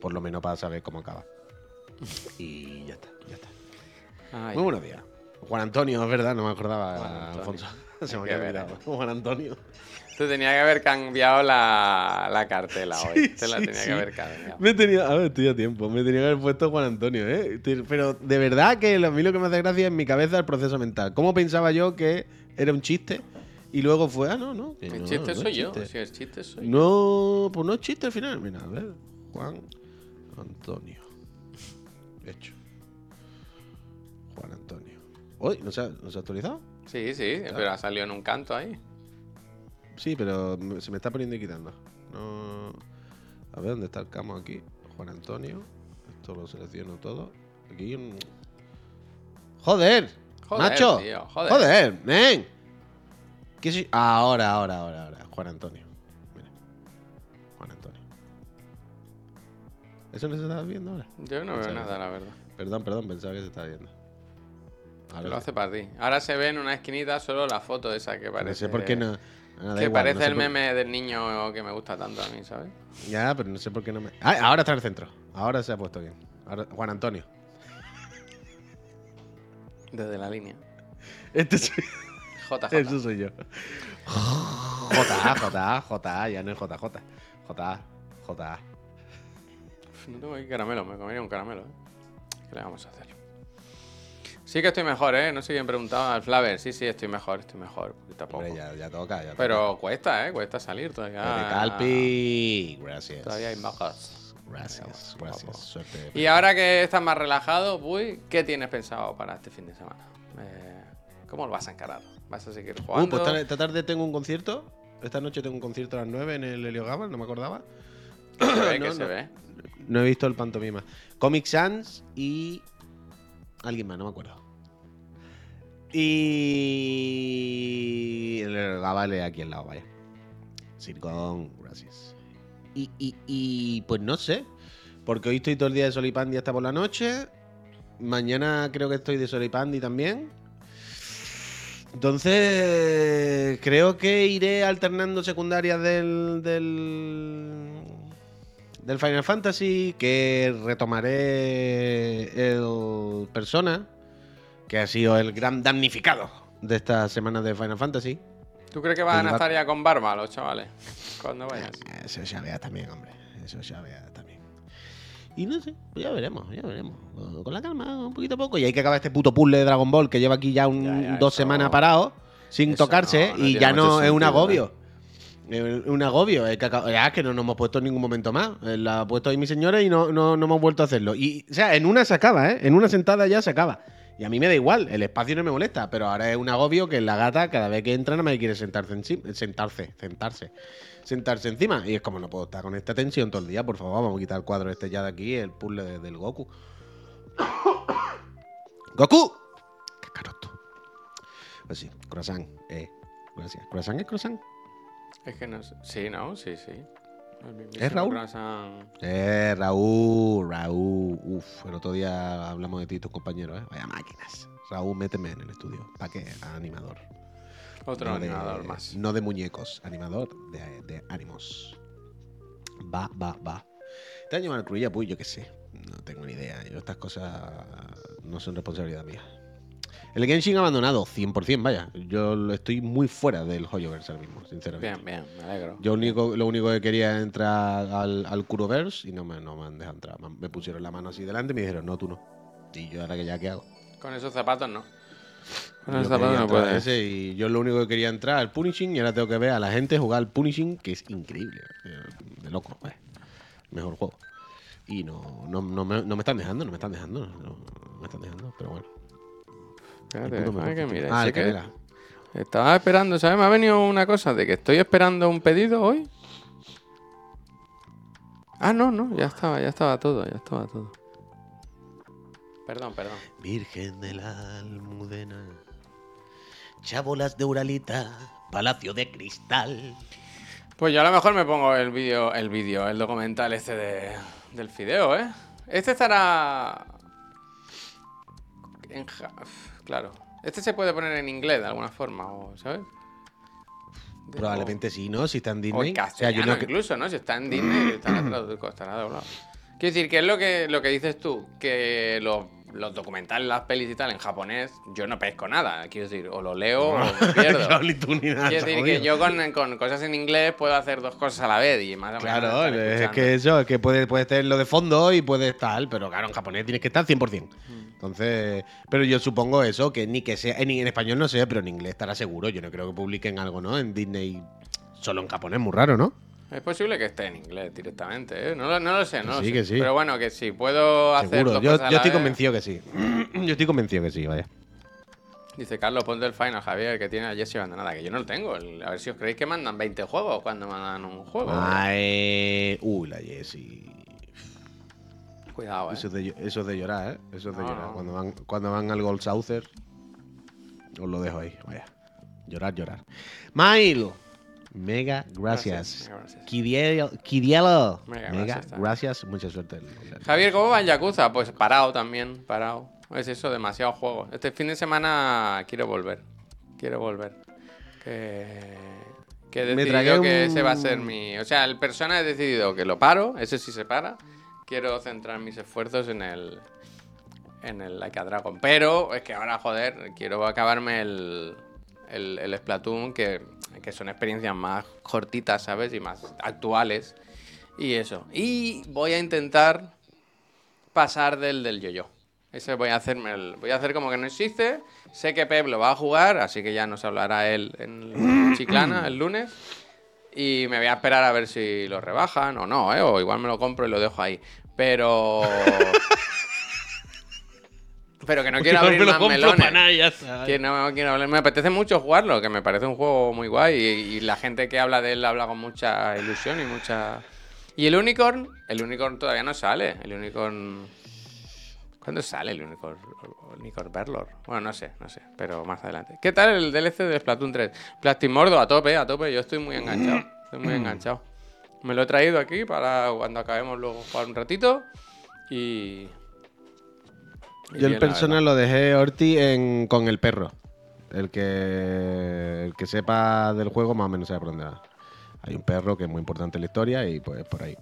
B: Por lo menos para saber cómo acaba. Y ya está, ya está.
A: Ay,
B: Muy buenos días. Juan Antonio, es verdad, no me acordaba,
A: Juan.
B: Alfonso. Se me había olvidado. Juan Antonio.
A: Te tenía que haber cambiado la, la cartela hoy. Te la
B: sí,
A: tenía
B: sí.
A: que haber cambiado.
B: Me tenía, a ver, estoy a tiempo. Me tenía que haber puesto Juan Antonio, ¿eh? Pero de verdad que a mí lo que me hace gracia es en mi cabeza el proceso mental. ¿Cómo pensaba yo que era un chiste? Y luego fue, ah, no, no.
A: El
B: no,
A: chiste
B: no
A: soy yo.
B: chiste.
A: Si el chiste soy yo.
B: No, pues no es chiste al final. Mira, a ver. Juan Antonio. Hecho. Juan Antonio. Uy, ¿no se ha, no se ha actualizado?
A: Sí, sí, pero ha salido en un canto ahí.
B: Sí, pero se me está poniendo y quitando. No. A ver, ¿dónde está el camo aquí? Juan Antonio. Esto lo selecciono todo. Aquí hay un. ¡Joder!
A: Joder,
B: ¡Macho!
A: tío, joder.
B: ¡Joder! ¡Men! ¿Qué soy? Ahora, ahora, ahora, ahora. Juan Antonio. Mira. Juan Antonio. ¿Eso no se está viendo ahora?
A: Yo no veo nada, la verdad.
B: Perdón, perdón, pensaba que se estaba viendo. Ahora
A: Lo hace para ti. Ahora se ve en una esquinita solo la foto esa que parece.
B: No sé por qué no. Ah,
A: Que
B: igual,
A: parece
B: no sé
A: el
B: por-
A: meme del niño que me gusta tanto a mí, ¿sabes?
B: Ya, pero no sé por qué no me. Ah, ahora está en el centro. Ahora se ha puesto bien. Ahora- Juan Antonio.
A: Desde la línea.
B: Este soy,
A: JJ.
B: eso soy yo. JA, JA, JA, ya no es JJ. JA, JA.
A: No tengo aquí caramelo, me comería un caramelo, ¿eh? ¿Qué le vamos a hacer? Sí que estoy mejor, ¿eh? No sé quién preguntaba al Flaver. Sí, sí, estoy mejor, estoy mejor. Poquito a poco.
B: Hombre, ya, ya toca, ya
A: Pero cuesta, ¿eh? Cuesta salir todavía.
B: Calpi, gracias.
A: Todavía hay bajas.
B: Gracias, gracias. Suerte.
A: Y ahora que estás más relajado, ¿qué tienes pensado para este fin de semana? Eh, ¿Cómo lo vas a encarar? ¿Vas a seguir
B: Uh,
A: jugando?
B: pues esta, esta tarde tengo un concierto. Esta noche tengo un concierto a las 9 en el Helio Gabal, no me acordaba.
A: ¿Qué se ve?
B: No,
A: ¿Qué
B: no.
A: se ve?
B: No he visto el pantomima. Comic Sans y. Alguien más, no me acuerdo. Y. Gabal es aquí al lado, vaya. Sircon, gracias. Y, y. Pues no sé. Porque hoy estoy todo el día de Solipandi hasta por la noche. Mañana creo que estoy de Solipandi también. Entonces, creo que iré alternando secundarias del, del, del Final Fantasy, que retomaré el Persona, que ha sido el gran damnificado de esta semana de Final Fantasy.
A: ¿Tú crees que van a estar ya con barba los chavales? Cuando vayas.
B: Eso ya vea también, hombre. Eso ya vea también. Y no sé, pues ya veremos, ya veremos. Con- la calma, un poquito a poco. Y hay que acabar este puto puzzle de Dragon Ball que lleva aquí ya, un-
A: Ya, ya,
B: dos
A: eso-
B: semanas parado. sin tocarse
A: no, no
B: y ya no es un agobio. Es un agobio. Es que, es que no nos hemos puesto en ningún momento más. Eh, La ha puesto ahí mi señora y no, no, no hemos vuelto a hacerlo. Y, o sea, en una se acaba, ¿eh? En una sentada ya se acaba. Y a mí me da igual, el espacio no me molesta, pero ahora es un agobio que la gata cada vez que entra no me quiere sentarse encima, sentarse, sentarse, sentarse encima. Y es como no puedo estar con esta tensión todo el día, por favor, vamos a quitar el cuadro este ya de aquí, el puzzle de- del Goku. ¡Goku! ¡Qué caroto! Pues sí, croissant, eh. Gracias. ¿Croissant es croissant?
A: Es que no sé. Sí, ¿no? Sí, sí.
B: ¿Es Raúl? Eh, Raúl, Raúl. Uf, el otro día hablamos de ti, tus compañeros, ¿eh? Vaya máquinas. Raúl, méteme en el estudio. ¿Para qué? Animador.
A: Otro
B: no de-
A: animador más.
B: No de muñecos, animador de, de ánimos. Va, va, va. Este año al Cruilla, pues yo qué sé. No tengo ni idea. Yo estas cosas no son responsabilidad mía. El Genshin abandonado, 100%, vaya. Yo estoy muy fuera del Hoyoverse ahora mismo, sinceramente.
A: Bien, bien, me alegro.
B: Yo único, lo único que quería es entrar al, al Kuroverse y no me, no me han dejado entrar. Me, pusieron la mano así delante y me dijeron, no, tú no. Y yo ahora que ya, ¿qué hago?
A: Con esos zapatos no. Con esos zapatos no puedes.
B: ese y yo lo único que quería entrar al Punishing y ahora tengo que ver a la gente jugar al Punishing, que es increíble. eh, De loco, eh. Mejor juego. Y no, no, no, me, no me están dejando, no me están dejando. No, no me están dejando, pero bueno.
A: Espérate, déjame que.
B: Ah,
A: sé
B: el
A: que
B: canela.
A: Estaba esperando, ¿sabes? Me ha venido una cosa de que estoy esperando un pedido hoy. Ah, no, no, ya estaba, ya estaba todo, ya estaba todo. Perdón, perdón.
B: Virgen de la Almudena, chabolas de Uralita, palacio de cristal.
A: Pues yo a lo mejor me pongo el vídeo, el vídeo, el documental este de, del fideo, ¿eh? Este estará... En ja- Claro. Este se puede poner en inglés de alguna forma, o, ¿sabes? De-
B: Probablemente sí, ¿no? Si está en
A: O
B: Disney.
A: en castellano
B: no cre-
A: incluso, ¿no? Si está en Disney, estará doblado. Quiero decir, que es lo que, lo que dices tú? Que los, los documentales, las pelis y tal en japonés, yo no pesco nada. Quiero decir, o lo leo o me pierdo.
B: Claro, ni tú ni nada,
A: Quiero decir
B: jodido.
A: que yo con, con cosas en inglés puedo hacer dos cosas a la vez y más o menos.
B: Claro, es que eso, es que puede, puede estar lo de fondo y puede estar, pero claro, en japonés tienes que estar 100%.
A: Mm.
B: Entonces, pero yo supongo eso, que ni que sea, en, en español no sé, pero en inglés estará seguro. Yo no creo que publiquen algo, ¿no? En Disney solo en japonés, muy raro, ¿no?
A: Es posible que esté en inglés directamente, ¿eh? No, lo- no lo sé, no lo
B: sí,
A: sé.
B: que sí.
A: Pero bueno, que sí, puedo hacer
B: Seguro.
A: dos
B: Yo, yo estoy convencido que sí. yo estoy convencido que sí, vaya.
A: Dice Carlos, ponte el final, Javier, que tiene a Jessie abandonada. Que yo no lo tengo. A ver si os creéis que mandan 20 juegos cuando mandan un juego.
B: Ay, uy, la Jessie.
A: Cuidado, eh.
B: Eso es, de, eso es de llorar, ¿eh? Eso es de
A: No,
B: llorar. Cuando, van, cuando van al Gold Saucer, os lo dejo ahí. Vaya. Llorar, llorar. Mail. Mega gracias.
A: Gracias, mega gracias.
B: Kidielo. Kidielo.
A: Mega
B: Mega
A: gracias, también.
B: gracias. Mucha suerte.
A: Javier, ¿cómo va en Yakuza? Pues parado también, parado. Es eso, demasiados juegos. Este fin de semana quiero volver. Quiero volver. Que, que he decidido que
B: un-
A: ese va a ser mi... O sea, el persona he decidido que lo paro, ese sí se para. Quiero centrar mis esfuerzos en el... En el Like a Dragon. Pero es que ahora, joder, quiero acabarme el... El, el Splatoon, que, que son experiencias más cortitas, ¿sabes? Y más actuales. Y eso. Y voy a intentar pasar del del yo-yo. Ese voy a hacerme el, voy a hacer como que no existe. Sé que Pep lo va a jugar, así que ya nos hablará él en Chiclana el lunes. Y me voy a esperar a ver si lo rebajan o no, ¿eh? O igual me lo compro y lo dejo ahí. Pero. Pero que no quiero abrir más melones. Que no quiero hablar. Me apetece mucho jugarlo, que me parece un juego muy guay. Y, y la gente que habla de él habla con mucha ilusión y mucha. Y el Unicorn, el Unicorn todavía no sale. El Unicorn. ¿Cuándo sale el Unicorn? Unicorn Berlor. Bueno, no sé, no sé, pero más adelante. ¿Qué tal el DLC de Splatoon 3? Plastimordo a tope, a tope. Yo estoy muy enganchado. Estoy muy enganchado. Me lo he traído aquí para cuando acabemos luego jugar un ratito. Y. y
B: Yo el personal lo dejé Orti en, con el perro. El que, el que sepa del juego más o menos sabe por dónde va. Hay un perro que es muy importante en la historia y pues por ahí.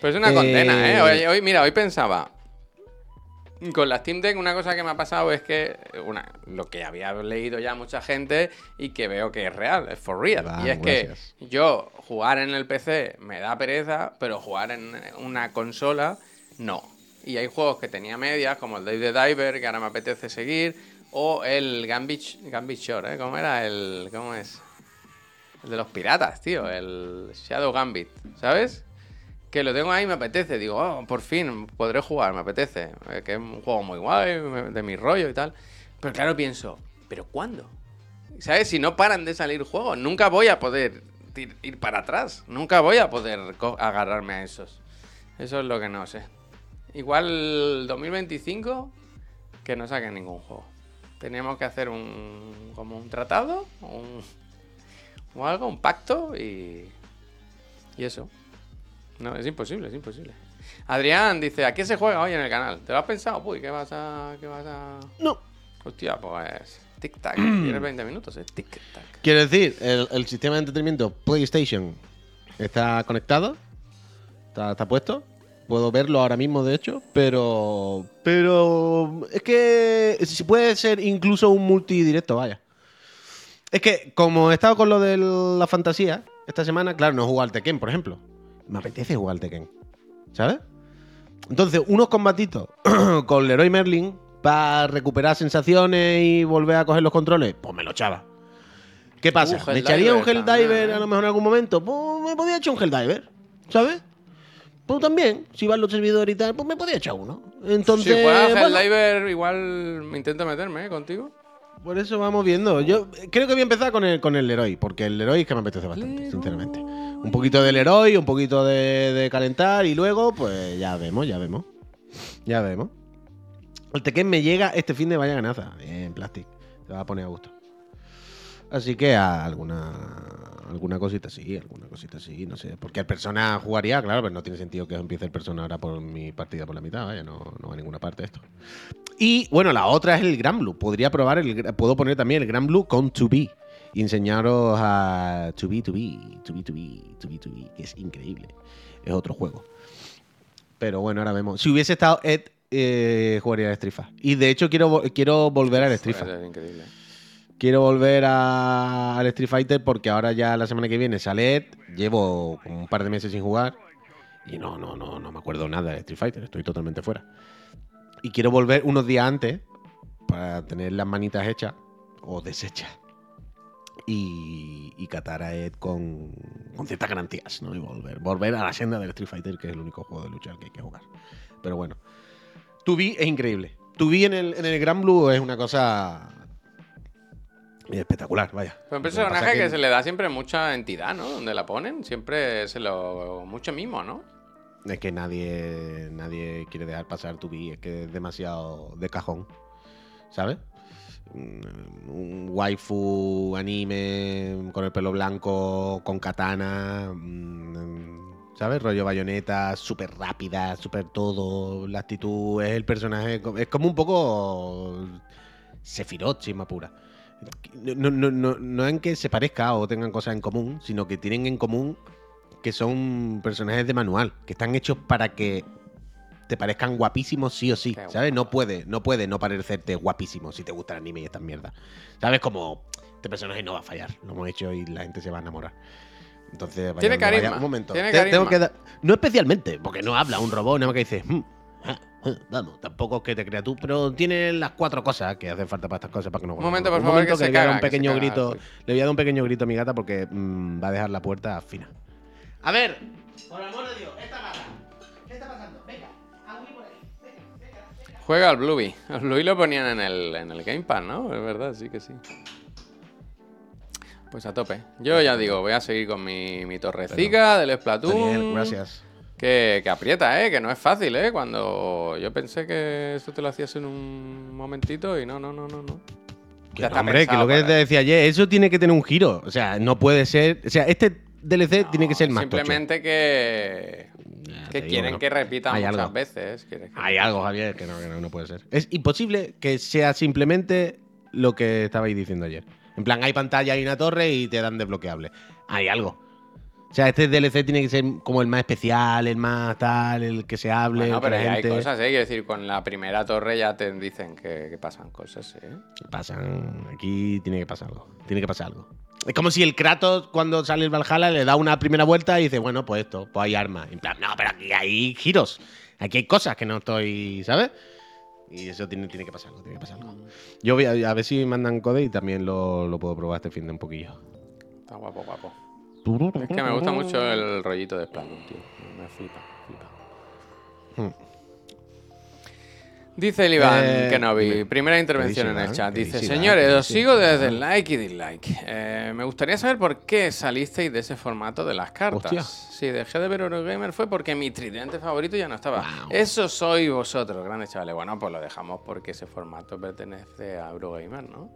A: Pues es una
B: Eh,
A: condena, ¿eh? Hoy, hoy- mira, hoy pensaba. Con la Steam Deck, una cosa que me ha pasado es que. Una, lo que había leído ya mucha gente y que veo que es real, es for real. Y es
B: gracias.
A: que yo jugar en el PC me da pereza, pero jugar en una consola, no. Y hay juegos que tenía medias, como el Day the Diver, que ahora me apetece seguir. O el Gambit, Gambit Shore, ¿eh? ¿Cómo era? El. ¿Cómo es? El de los piratas, tío. El Shadow Gambit, ¿sabes? Que lo tengo ahí, me apetece. Digo, oh, por fin podré jugar, me apetece. Eh, Que es un juego muy guay, de mi rollo y tal. Pero claro, pienso, ¿pero cuándo? ¿Sabes? Si no paran de salir juegos, nunca voy a poder ir, para atrás. Nunca voy a poder agarrarme a esos. Eso es lo que no sé. Igual 2025 que no saquen ningún juego. Teníamos que hacer un como un tratado un- o algo, un pacto y y eso. No, es imposible, es imposible. Adrián dice, ¿a qué se juega hoy en el canal? ¿Te lo has pensado? Uy, ¿qué vas a qué vas a
B: No.
A: Hostia, pues tic tac, tienes 20 minutos, eh, tic tac.
B: Quiero decir, el, el sistema de entretenimiento PlayStation está conectado, está, está puesto. Puedo verlo ahora mismo, de hecho, pero. Pero. Es que. Si puede ser incluso un multidirecto, vaya. Es que, como he estado con lo de la fantasía esta semana, claro, no he jugado al Tekken, por ejemplo. Me apetece jugar al Tekken. ¿Sabes? Entonces, unos combatitos con Leroy Merlin para recuperar sensaciones y volver a coger los controles, pues me lo echaba. ¿Qué pasa?
A: Uh,
B: ¿Me echaría un
A: Helldiver
B: a
A: ¿eh?
B: lo mejor en algún momento? Pues me podía echar un Helldiver, ¿sabes? Pues también, si van los servidores y tal, pues me podía echar uno. Entonces,
A: si juegas
B: bueno,
A: Helldiver, igual me intento meterme, ¿eh? Contigo.
B: Por eso vamos viendo. Yo creo que voy a empezar con el, con el Leroy, porque el Leroy es que me apetece bastante,
A: Leroy.
B: sinceramente. Un poquito del Leroy, un poquito de, de calentar y luego, pues ya vemos, ya vemos. Ya vemos. El Tekken me llega este fin de vaya ganaza. En plástico. Te va a poner a gusto. Así que a alguna alguna cosita sí, alguna cosita sí, no sé. Porque el Persona jugaría, claro, pero no tiene sentido que empiece el Persona ahora por mi partida por la mitad, vaya, no, no va a ninguna parte esto. Y bueno, la otra es el Gran Blue. Podría probar el puedo poner también el Gran Blue con 2B y enseñaros a 2B, 2B, 2B, 2B, 2B, 2B, que es increíble. Es otro juego. Pero bueno, ahora vemos. Si hubiese estado Ed, eh, jugaría al Strifa. Y de hecho quiero, quiero volver al Strifa.
A: Es increíble.
B: Quiero volver al Street Fighter porque ahora ya la semana que viene sale Ed. Llevo un par de meses sin jugar. Y no, no, no, no me acuerdo nada de Street Fighter. Estoy totalmente fuera. Y quiero volver unos días antes para tener las manitas hechas o deshechas. Y, catar a Ed con, ciertas garantías, ¿no? Y volver, volver a la senda del Street Fighter, que es el único juego de lucha al que hay que jugar. Pero bueno. Tubi es increíble. Tubi en en el Gran Blue es una cosa espectacular, vaya.
A: Fue un personaje que,
B: que-
A: se le da siempre mucha entidad, ¿no? Donde la ponen, siempre se lo. mucho mimo, ¿no?
B: Es que nadie, nadie quiere dejar pasar tu es que es demasiado de cajón, ¿sabes? Mm, Un waifu anime con el pelo blanco, con katana, mm, ¿sabes? Rollo bayoneta, súper rápida, súper todo. La actitud es el personaje, es como un poco Sephiroth, chisma pura. No, no, no, no en que se parezca o tengan cosas en común, sino que tienen en común que son personajes de manual, que están hechos para que te parezcan guapísimos sí o sí, ¿sabes? No puede, no puede no parecerte guapísimo si te gusta el anime y estas mierdas. ¿Sabes? Como este personaje no va a fallar, lo hemos hecho y la gente se va a enamorar. Entonces, vaya
A: Tiene
B: vaya-
A: carisma,
B: Un momento.
A: tiene
B: te- tengo
A: carisma.
B: que dar- no especialmente, porque no habla un robot, nada más que dice, "Hmm, ah", vamos, tampoco es que te creas tú, pero tiene las cuatro cosas que hacen falta para estas cosas para que no
A: Un momento, por
B: un
A: favor,
B: momento
A: que se
B: le voy a dar un
A: que
B: pequeño
A: caga,
B: grito,
A: pues.
B: le voy a dar un pequeño grito a mi gata porque mm, va a dejar la puerta fina. A ver, por amor de Dios, esta gata. ¿Qué está pasando? Venga, por ahí. Venga, venga, venga.
A: Juega al Bluey. Al Bluey lo ponían en el, en el Gamepad, ¿no? Es verdad, sí que sí. Pues a tope. Yo ya digo, voy a seguir con mi, mi torrecica del Splatoon.
B: Daniel, gracias.
A: Que, que aprieta, ¿eh? Que no es fácil, ¿eh? Cuando yo pensé que esto te lo hacías en un momentito y no, no, no, no, no. Ya
B: no, hombre, que lo que te decía ayer, eso tiene que tener un giro. O sea, no puede ser. O sea, este DLC tiene que ser más tocho.
A: Simplemente que,
B: Ya,
A: que
B: digo
A: quieren
B: no.
A: que repitan
B: Hay
A: muchas
B: algo.
A: veces. que-
B: Hay algo, Javier, que no, que no, no puede ser. Es imposible que sea simplemente lo que estabais diciendo ayer. En plan, hay pantalla y una torre y te dan desbloqueable. Hay algo. O sea, este DLC tiene que ser como el más especial, el más tal, el que se hable.
A: Bueno,
B: que
A: pero ya hay
B: gente-
A: cosas, ¿eh? Quiero decir, con la primera torre ya te dicen que, que pasan cosas, ¿eh?
B: Pasan. Aquí tiene que pasar algo. Tiene que pasar algo. Es como si el Kratos, cuando sale el Valhalla, le da una primera vuelta y dice, bueno, pues esto, pues hay armas. En plan, no, pero aquí hay giros. Aquí hay cosas que no estoy. ¿Sabes? Y eso tiene, tiene que pasar algo, tiene que pasar algo. Yo voy a, a ver si mandan code y también lo, lo puedo probar este fin de un poquillo.
A: Está guapo, guapo. Es que me gusta mucho el rollito de Splatoon, tío. Me flipa, flipa.
B: Hmm.
A: Dice el Iván
B: Eh,
A: Kenobi, primera intervención
B: ¿Qué
A: en
B: dice
A: el chat.
B: ¿Qué
A: Dice, señores,
B: ¿Qué
A: os sigo desde el like y dislike. Eh, me gustaría saber por qué salisteis de ese formato de las cartas.
B: Hostia.
A: Si dejé de ver Eurogamer fue porque mi tridente favorito ya no estaba.
B: Wow.
A: Eso sois vosotros, grandes chavales. Bueno, pues lo dejamos porque ese formato pertenece a Eurogamer, ¿no?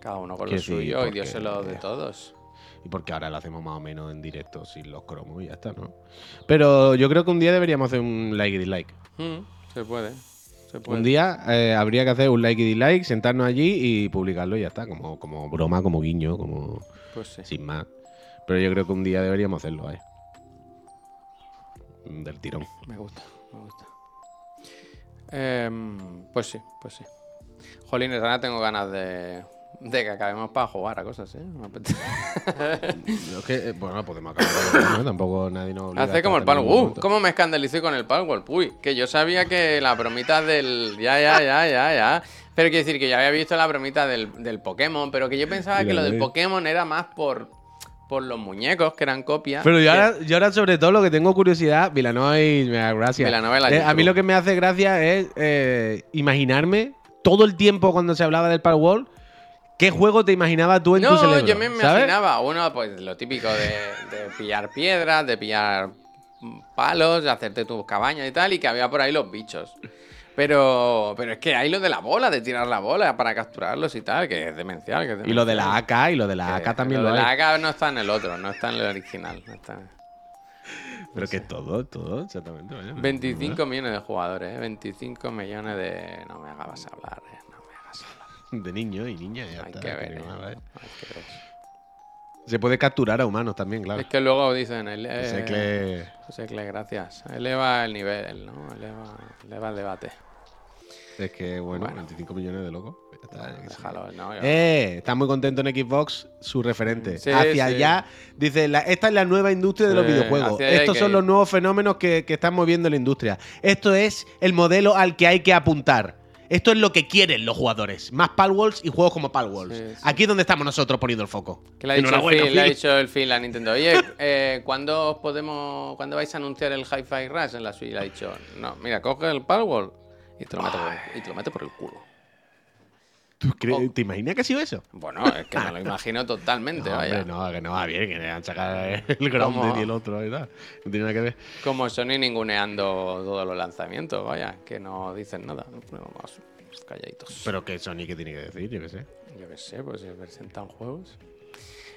A: Cada uno con lo
B: sí,
A: suyo y Dios se lo de todos.
B: Y porque ahora lo hacemos más o menos en directo sin los cromos y ya está, ¿no? Pero yo creo que un día deberíamos hacer un like y dislike.
A: Mm, se puede.
B: Un día eh, habría que hacer un like y dislike, sentarnos allí y publicarlo y ya está, como, como broma, como guiño, como
A: Pues sí.
B: sin más. Pero yo creo que un día deberíamos hacerlo, ¿eh? Del tirón.
A: Me gusta, me gusta. Em, pues sí, pues sí. Jolines, ahora tengo ganas de, de que acabemos para jugar a cosas, ¿eh?
B: Yo es que, eh, bueno, podemos acabar, ¿no? Tampoco nadie nos obliga
A: Hace como el Palworld.
B: momento.
A: ¿Cómo me escandalicé con el Palworld? Uy, que yo sabía que la bromita del. Ya, ya, ya, ya, ya. Pero quiero decir que ya había visto la bromita del, del Pokémon, pero que yo pensaba que lo del. Pokémon era más por, por los muñecos, que eran copias.
B: Pero yo
A: que-
B: ahora, yo ahora, sobre todo, lo que tengo curiosidad, Vilanoy, me da gracia.
A: Vilanova y la
B: Eh, a mí lo que me hace gracia es eh, imaginarme todo el tiempo cuando se hablaba del Palworld, ¿qué juego te imaginabas tú en tu
A: No, yo me
B: ¿sabes?
A: imaginaba uno, pues lo típico de, de pillar piedras, de pillar palos, de hacerte tus cabañas y tal, y que había por ahí los bichos. Pero, pero es que hay lo de la bola, de tirar la bola para capturarlos y tal, que es demencial. Que es
B: Y lo de la. AK, y lo de la
A: Que-
B: AK también
A: lo
B: lo,
A: de
B: hay.
A: la AK no está en el otro, no está en el original. no está.
B: Pero que todo, todo, exactamente. vaya, no-
A: 25 millones de jugadores, ¿eh? 25 millones de... No me hagas hablar, ¿eh? No me hagas hablar.
B: De niño y niña, ya
A: Hay
B: está.
A: que ver,
B: no.
A: Hay que ver.
B: Se puede capturar a humanos también, claro.
A: Es que luego dicen... El, eh,
B: Ese que-
A: José Cle, gracias. Eleva el nivel, ¿no? Eleva, eleva el debate.
B: Es que, bueno,
A: Bueno.
B: 25 millones de locos. Está.
A: Déjalo, ¿no? Yo-
B: Eh, está muy contento en Xbox, su referente.
A: Sí,
B: hacia
A: sí.
B: allá, dice, la- esta es la nueva industria de los videojuegos. Estos son
A: ir.
B: los nuevos fenómenos que, que están moviendo la industria. Esto es el modelo al que hay que apuntar. Esto es lo que quieren los jugadores. Más Palworlds y juegos como Palworlds.
A: Sí, sí.
B: Aquí es donde estamos nosotros poniendo el foco.
A: Que le ha dicho, el
B: Enhorabuena,
A: Phil, le ha
B: Phil.
A: dicho el Phil a Nintendo, oye, eh, ¿cuándo os podemos, cuándo vais a anunciar el Hi-Fi Rush en la Switch? Le ha dicho, no, mira, coge el Palworld y te lo meto por y te lo meto por el culo.
B: ¿Tú crees-
A: Oh.
B: ¿Te imaginas que ha sido eso?
A: Bueno, es que me lo imagino totalmente,
B: No,
A: vaya.
B: hombre, no, que no va bien, que le han sacado el Grounded
A: ¿Cómo?
B: y el otro y tal. No tiene nada que ver.
A: Como Sony ninguneando todos los lanzamientos, vaya, que no dicen nada. Vamos, calladitos.
B: Pero que Sony, ¿qué tiene que decir? Yo qué sé.
A: Yo qué sé, pues se presentan juegos.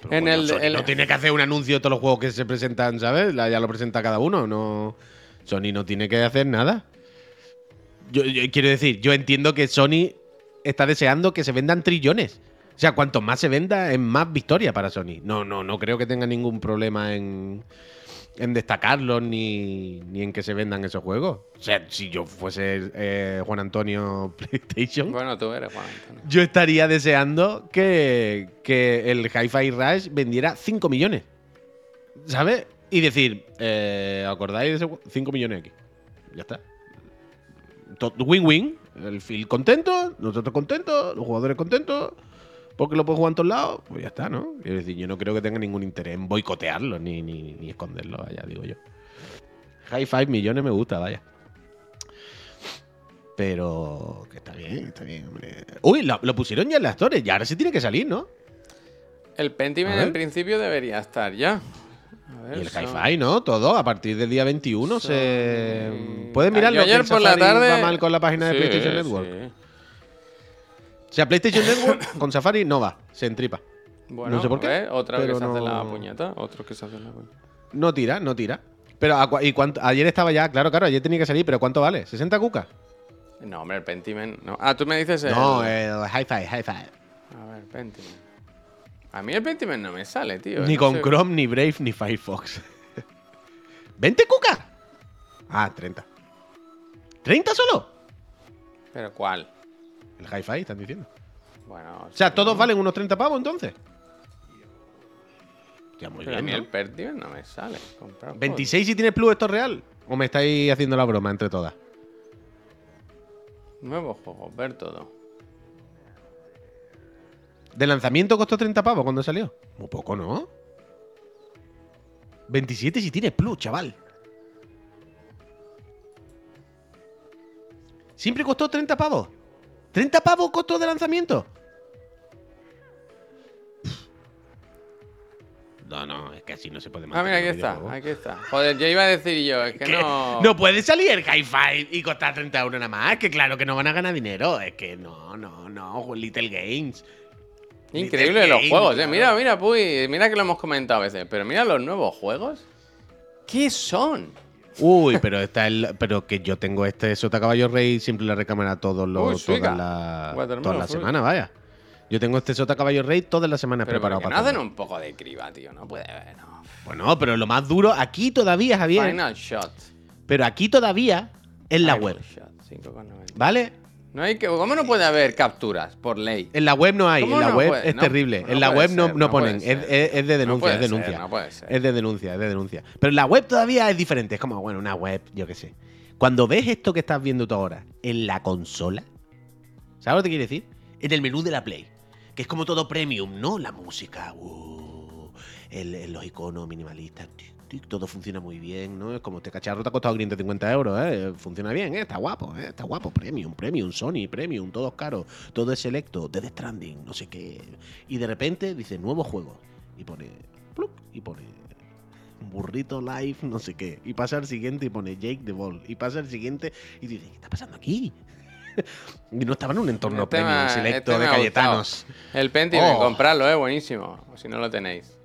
B: Pero
A: En el-
B: Sony
A: el-
B: no tiene que hacer un anuncio de todos los juegos que se presentan, ¿sabes? Ya lo presenta cada uno. No, Sony no tiene que hacer nada. Yo, yo quiero decir, yo entiendo que Sony está deseando que se vendan trillones. O sea, cuanto más se venda, es más victoria para Sony. No, no, no creo que tenga ningún problema en, en destacarlos ni, ni en que se vendan esos juegos. O sea, si yo fuese eh, Juan Antonio PlayStation,
A: Bueno, tú eres Juan Antonio.
B: yo estaría deseando que, que el Hi-Fi Rush vendiera 5 millones. ¿Sabes? Y decir, eh, ¿acordáis de ese 5 millones aquí? Ya está. Win-win. El Phil contento, nosotros contentos, los jugadores contentos. Porque lo puedo jugar en todos lados. Pues ya está, ¿no? Quiero decir, yo no creo que tenga ningún interés en boicotearlo ni, ni, ni esconderlo, vaya, digo yo. Hi-Fi millones me gusta, vaya. Pero que está bien, está bien, hombre. Uy, lo, lo pusieron ya en las torres, ya ahora sí tiene que salir, ¿no?
A: El Pentiment en principio debería estar ya. Ver,
B: Y el
A: son-
B: Hi-Fi, ¿no? Todo, a partir del día 21 se... Puedes mirarlo,
A: ayer por la tarde.
B: va mal con la página de
A: Sí,
B: PlayStation Network.
A: sí.
B: O sea, PlayStation Network con Safari no va, se entripa.
A: Bueno,
B: No sé por qué.
A: Otra vez que se hace la
B: no-
A: puñeta. Otro que se hace la puñeta.
B: No tira, no tira. Pero, ¿a cua- ¿y cuánto? Ayer estaba ya, claro, claro, ayer tenía que salir, pero ¿cuánto vale? ¿60 cucas?
A: No, hombre, el Pentiment. No. Ah, tú me dices el.
B: No, el Hi-Fi, Hi-Fi.
A: A ver, Pentiment. A mí el Pentiment no me sale, tío.
B: Ni
A: no
B: con
A: sé.
B: Chrome, ni Brave, ni Firefox. ¿20 cucas? Ah, 30. ¿30 solo?
A: ¿Pero cuál?
B: El Hi-Fi, están diciendo.
A: Bueno.
B: O sea, ¿todos
A: ¿no?
B: valen unos 30 pavos entonces? Ya, muy
A: Pero a
B: bien,
A: mí
B: ¿no?
A: el Pentiment no me sale. Comprar juegos.
B: 26 si tienes Plus, ¿esto es real? ¿O me estáis haciendo la broma entre todas?
A: Nuevos juegos, ver todo.
B: De lanzamiento costó 30 pavos cuando salió. Muy poco, ¿no? 27 si tiene plus, chaval. Siempre costó 30 pavos. 30 pavos costó de lanzamiento. No, no, es que así no se puede
A: Ah, mira, aquí
B: mantener
A: está, aquí está. Joder, yo iba a decir yo, es que
B: Que
A: no.
B: no puede salir el Hi-Fi y costar 30 euros nada más. Que claro que no van a ganar dinero. Es que no, no, no. Little Games.
A: Increíble los
B: Game,
A: juegos, eh. Mira, mira, Puy, mira que lo hemos comentado a veces, pero mira los nuevos juegos. ¿Qué son?
B: Uy, pero está el, pero que yo tengo este Sota Caballo Rey siempre la recámara todos los todas las las
A: fruit.
B: semanas, vaya. Yo tengo este Sota Caballo Rey todas las semanas
A: Pero
B: preparado para
A: no hacen un poco de criba, tío. No puede haber, no.
B: Bueno, pero lo más duro aquí todavía, Javier.
A: Final Shot.
B: Pero aquí todavía es la
A: Final
B: web,
A: Shot, 5,90.
B: ¿vale?
A: No hay que, ¿Cómo no puede haber capturas por ley?
B: En la web no hay,
A: ¿Cómo
B: en la
A: no
B: web
A: puede?
B: es
A: No,
B: terrible.
A: no
B: en la web no,
A: ser,
B: ponen, es,
A: ser.
B: es- es de denuncia, es denuncia.
A: no puede ser.
B: Es de denuncia, es de denuncia. Pero en la web todavía es diferente, es como, bueno, una web, yo qué sé. Cuando ves esto que estás viendo tú ahora en la consola, ¿sabes lo que te quiere decir? En el menú de la Play, que es como todo premium, ¿no? La música, uh, el- los iconos minimalistas, todo funciona muy bien, ¿no? Es como este cacharro te ha costado 550 euros, ¿eh? Funciona bien, ¿eh? Está guapo, ¿eh? Está guapo, premium, premium, Sony, premium, todo es caro, todo es selecto, Death Stranding, no sé qué. Y de repente dice, nuevo juego. Y pone, pluc, y pone burrito live, no sé qué. Y pasa al siguiente y pone Jake the Ball. Y pasa al siguiente y dice, ¿qué está pasando aquí? y no estaba en un entorno
A: Este
B: premium,
A: me-
B: selecto
A: este
B: de Cayetanos.
A: El Pentiment,
B: Oh.
A: comprarlo, eh, buenísimo. Si no lo tenéis.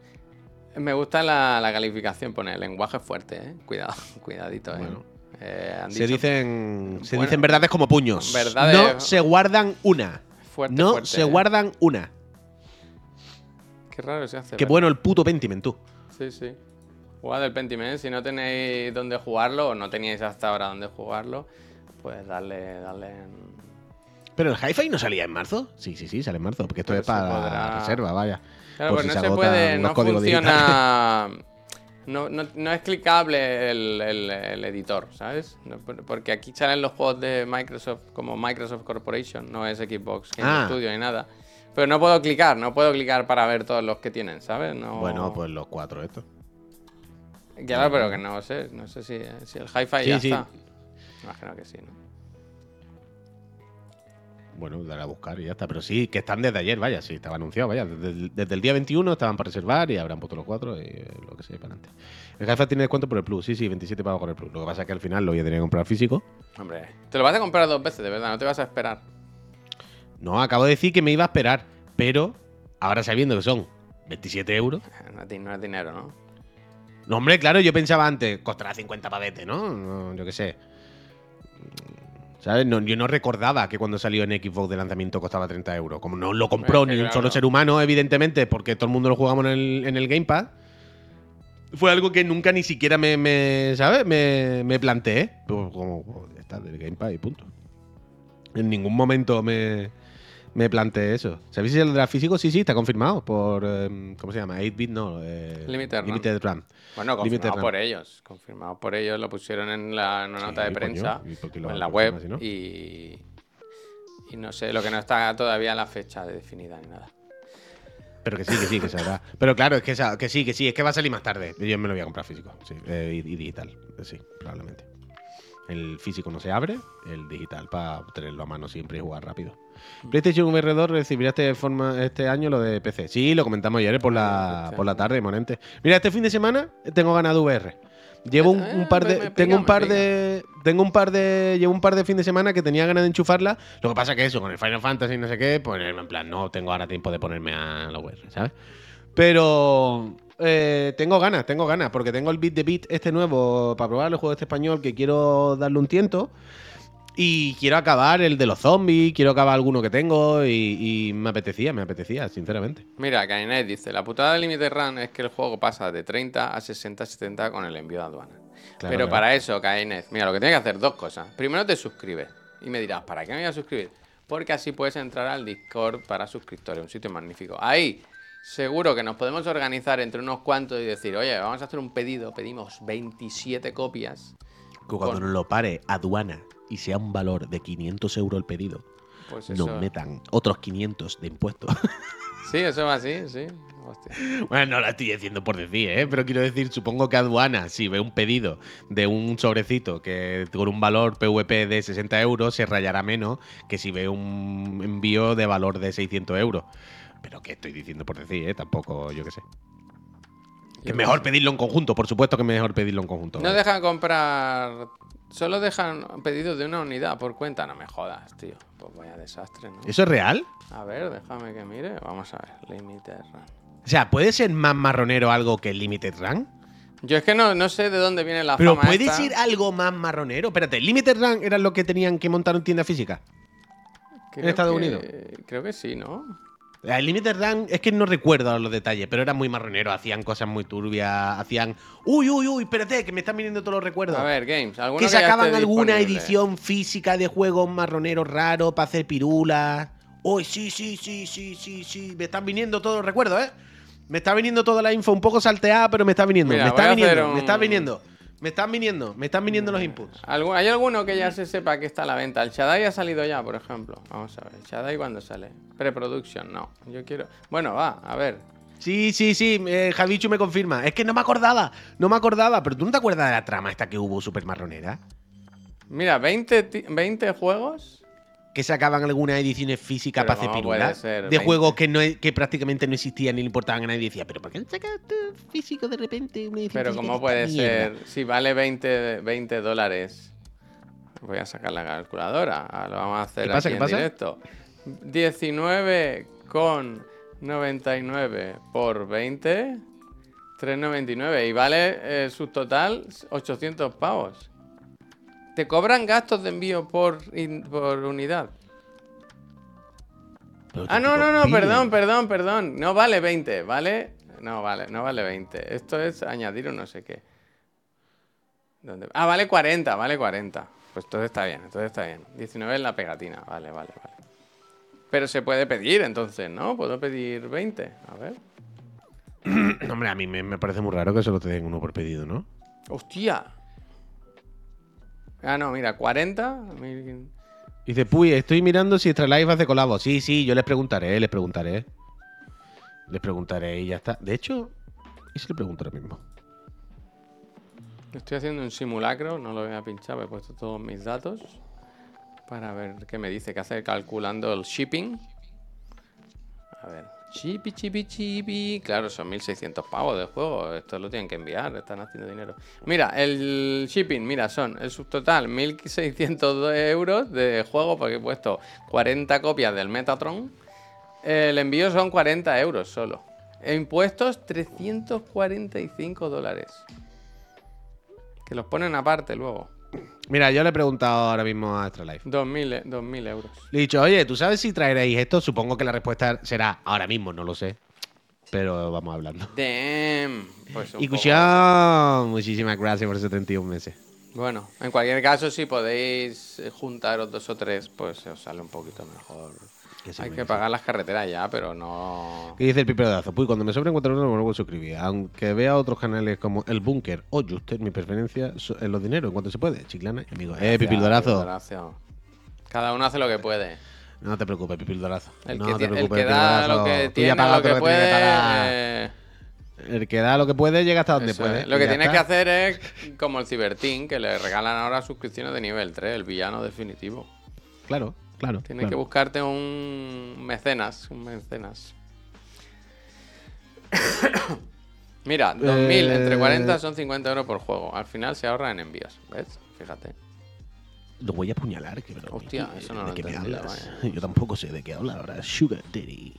A: Me gusta la, la calificación, pone el lenguaje fuerte, eh. Cuidado, cuidadito, eh.
B: Bueno.
A: Eh, han
B: Se
A: dicho
B: dicen, se
A: Bueno,
B: dicen verdades como puños.
A: verdades-
B: No se guardan una.
A: fuerte,
B: no
A: fuerte,
B: se
A: eh.
B: guardan una.
A: Qué raro se hace.
B: Qué
A: ¿verdad?
B: bueno el puto Pentiment, tú.
A: Sí, sí. Jugad el Pentiment. Si no tenéis dónde jugarlo o no teníais hasta ahora dónde jugarlo, pues darle, darle. en-
B: Pero el Hi-Fi no salía en marzo. Sí, sí, sí, sale en marzo. Porque esto
A: Pero
B: es para
A: podrá-
B: reserva, vaya.
A: Claro, pues
B: si
A: no
B: se
A: se puede, no funciona. No, no, no es clicable el, el- el editor, ¿sabes? No, porque aquí salen los juegos de Microsoft como Microsoft Corporation, no es Xbox Game
B: Ah.
A: Studio ni nada. Pero no puedo clicar, no puedo clicar para ver todos los que tienen, ¿sabes? No...
B: Bueno, pues los cuatro estos.
A: Claro, pero que no sé, no sé si, si el hi-fi
B: Sí,
A: ya
B: sí.
A: está. Imagino que sí, ¿no?
B: Bueno, daré a buscar y ya está. Pero sí, que están desde ayer, vaya, sí, estaba anunciado, vaya. Desde el, desde el día 21 estaban para reservar y habrán puesto los cuatro y eh, lo que sea para adelante. El Hi-Fi tiene descuento por el Plus, sí, sí, 27 pagos con el Plus. Lo que pasa es que al final lo voy a tener que comprar físico.
A: Hombre, te lo vas a comprar dos veces, de verdad, no te vas a esperar.
B: No, acabo de decir que me iba a esperar, pero ahora sabiendo que son 27 euros.
A: No es, di- no es dinero, ¿no?
B: No, hombre, claro, yo pensaba antes, costará 50 pavetes, ¿no? No, Yo qué sé. ¿Sabes? No, yo no recordaba que cuando salió en Xbox de lanzamiento costaba 30 euros. Como no lo compró
A: Es que
B: ni un
A: claro.
B: solo ser humano, evidentemente, porque todo el mundo lo jugamos en el, en el Gamepad. Fue algo que nunca ni siquiera me, me, ¿sabes? Me, me planteé. Pues como, ya está, del Gamepad y punto. En ningún momento me, me planteé eso. ¿Sabéis si el de físico? Sí, sí, está confirmado por. em, ¿Cómo se llama? 8-bit, no. eh,
A: Limited Run.
B: Limited Run.
A: Bueno, confirmado por ellos. Confirmado por ellos, lo pusieron en la en una
B: Sí,
A: nota de prensa
B: ¿y por qué lo
A: o en la web
B: no?
A: y, y no sé, lo que no está todavía la fecha definida ni nada.
B: Pero que sí, que sí, que se hará. Pero claro, es que, que sí, que sí, es que va a salir más tarde. Yo me lo voy a comprar físico, sí, eh, y, y digital, eh, sí, probablemente. El físico no se abre, el digital para tenerlo a mano siempre y jugar rápido. PlayStation VR 2 recibirá este, forma, este año lo de PC. Sí, lo comentamos ayer por la, por la tarde, Monente. Mira, este fin de semana tengo ganas de VR. Llevo un, un
A: Eh,
B: par de.
A: me
B: tengo un par de. Tengo un par de. Llevo un par de fin de semana que tenía ganas de enchufarla. Lo que pasa que eso, con el Final Fantasy y no sé qué, pues en plan, no tengo ahora tiempo de ponerme a la VR, ¿sabes? Pero eh, tengo ganas, tengo ganas, porque tengo el Beat de Beat este nuevo para probar el juego este español que quiero darle un tiento. Y quiero acabar el de los zombies, quiero acabar alguno que tengo y, y me apetecía, me apetecía, sinceramente.
A: Mira, Kainet dice, la putada del Limited Run es que el juego pasa de 30 a 60, 70 con el envío de aduana.
B: Claro,
A: Pero
B: claro.
A: para eso, Kainet, mira, lo que tienes que hacer dos cosas. Primero te suscribes y me dirás, ¿para qué me voy a suscribir? Porque así puedes entrar al Discord para suscriptores, un sitio magnífico. Ahí seguro que nos podemos organizar entre unos cuantos y decir, oye, vamos a hacer un pedido, pedimos 27 copias
B: Que cuando
A: Con-
B: nos lo pare aduana y sea un valor de 500 euros el pedido,
A: Pues
B: nos metan otros 500 de impuestos.
A: Sí, eso va así, sí. Hostia.
B: bueno, no la estoy diciendo por decir, ¿eh? Pero quiero decir, supongo que aduana, si ve un pedido de un sobrecito que con un valor PVP de 60 euros, se rayará menos que si ve un envío de valor de 600 euros. Pero que estoy diciendo por decir, ¿eh? Tampoco, yo qué sé. Que es mejor pedirlo en conjunto, por supuesto que es mejor pedirlo en conjunto.
A: No
B: ¿vale?
A: dejan comprar. Solo dejan pedidos de una unidad por cuenta. No me jodas, tío. Pues vaya desastre, ¿no?
B: ¿Eso es real?
A: A ver, déjame que mire. Vamos a ver. Limited Run.
B: O sea, ¿puede ser más marronero algo que Limited Run?
A: Yo es que no, no sé de dónde viene la
B: Pero
A: fama
B: ¿puede
A: esta.
B: ser algo más marronero? Espérate, ¿el Limited Run era lo que tenían que montar en tienda física?
A: Creo
B: Estados
A: que-
B: Unidos?
A: Creo que sí, ¿no?
B: El Limited Run es que no recuerdo los detalles, pero era muy marronero, hacían cosas muy turbias, hacían... Uy, uy, uy, espérate, que me están viniendo todos los recuerdos.
A: A ver, Games. ¿alguno
B: que sacaban
A: esté
B: alguna
A: disponible?
B: edición física de juegos marroneros raros para hacer pirulas. Uy, sí, sí, sí, sí, sí, sí. Me están viniendo todos los recuerdos, ¿eh? Me está viniendo toda la info un poco salteada, pero me está viniendo.
A: Mira,
B: me está viniendo,
A: un-
B: me está viniendo. Me están viniendo, me están viniendo los inputs.
A: ¿Algu- ¿Hay alguno que ya se sepa que está a la venta? El Shaddai ha salido ya, por ejemplo. Vamos a ver. ¿El Shaddai cuándo sale? Pre-production, no. Yo quiero. Bueno, va, a ver.
B: Sí, sí, sí, eh, Javichu me confirma. Es que no me acordaba, no me acordaba. Pero tú no te acuerdas de la trama esta que hubo super marronera.
A: Mira, 20, ti- 20 juegos.
B: Que sacaban algunas ediciones físicas
A: Pero
B: para hacer
A: ¿cómo
B: pirulas.
A: ser?
B: De
A: 20.
B: juegos que, no, que prácticamente no existían ni le importaban a nadie. Y decía, pero ¿por qué han sacado físico de repente? Una edición
A: Pero ¿cómo
B: de
A: puede
B: mierda?
A: ser? Si vale 20, 20 dólares. Voy a sacar la calculadora. Lo vamos a hacer
B: ¿Qué pasa?
A: aquí
B: ¿Qué
A: en
B: pasa?
A: directo. 19,99 por 20. 3,99. Y vale eh, su total 800 pavos. Te cobran gastos de envío por, in- por unidad. Ah, no, no, no, perdón, perdón, perdón. No vale 20, ¿vale? No vale, no vale 20. Esto es añadir un no sé qué. ¿Dónde? Ah, vale 40, vale 40. Pues entonces está bien, entonces está bien. 19 en la pegatina, vale, vale, vale. Pero se puede pedir entonces, ¿no? Puedo pedir 20, a ver.
B: Hombre, a mí me, me parece muy raro que solo te den uno por pedido, ¿no?
A: ¡Hostia! Ah, no, mira, 40. mil-
B: Dice, puy, estoy mirando si Extra Life hace colabo. Sí, sí, yo les preguntaré, les preguntaré. Les preguntaré y ya está. De hecho, ¿y si le pregunto ahora mismo?
A: Estoy haciendo un simulacro, no lo voy a pinchar, he puesto todos mis datos para ver qué me dice, que hace calculando el shipping. A ver, chipi, chipi, chipi. Claro, son 1600 pavos de juego, esto lo tienen que enviar, están haciendo dinero. Mira, el shipping, mira, son el subtotal 1600 euros de juego porque he puesto 40 copias del Metatron. El envío son 40 euros solo. E impuestos 345 dólares. Que los ponen aparte luego.
B: Mira, yo le he preguntado ahora mismo a Extra Life.
A: 2.000, e- 2.000 euros.
B: Le he dicho, oye, ¿tú sabes si traeréis esto? Supongo que la respuesta será ahora mismo, no lo sé. Pero vamos hablando.
A: Damn. Pues un
B: Y
A: poco-
B: Cushon, muchísimas gracias por esos 31 meses.
A: Bueno, en cualquier caso, si podéis eh, juntaros dos o tres, pues se os sale un poquito mejor.
B: Que
A: Hay
B: que
A: pagar las carreteras ya, pero no.
B: ¿Qué dice el Piper Dazo? Pues cuando me sobren 4 euros me vuelvo a suscribir. Aunque vea otros canales como El Búnker o Juster, mi preferencia es los dineros en cuanto se puede. Chiclana amigos. Eh, Pipildorazo.
A: Cada uno hace lo que puede.
B: No te preocupes, Pipildorazo.
A: El
B: no
A: que,
B: te
A: ti- el
B: preocupes,
A: que da lo que tiene, lo que puede. eh,
B: El que da lo que puede llega hasta donde
A: eso
B: puede.
A: es. Lo que tienes que hacer es como el Ciberteam, que le regalan ahora suscripciones de nivel 3, el villano definitivo.
B: Claro, claro.
A: Tienes que buscarte un mecenas, un mecenas. Mira, 2000 entre
B: Eh.
A: 40 son 50 euros por juego. Al final se ahorra en envíos, ¿ves? Fíjate.
B: Lo voy a apuñalar, que.
A: Hostia,
B: ¿De-
A: eso no
B: ¿De
A: lo
B: qué me hablas? Yo tampoco sé de qué habla ahora. Sugar Daddy.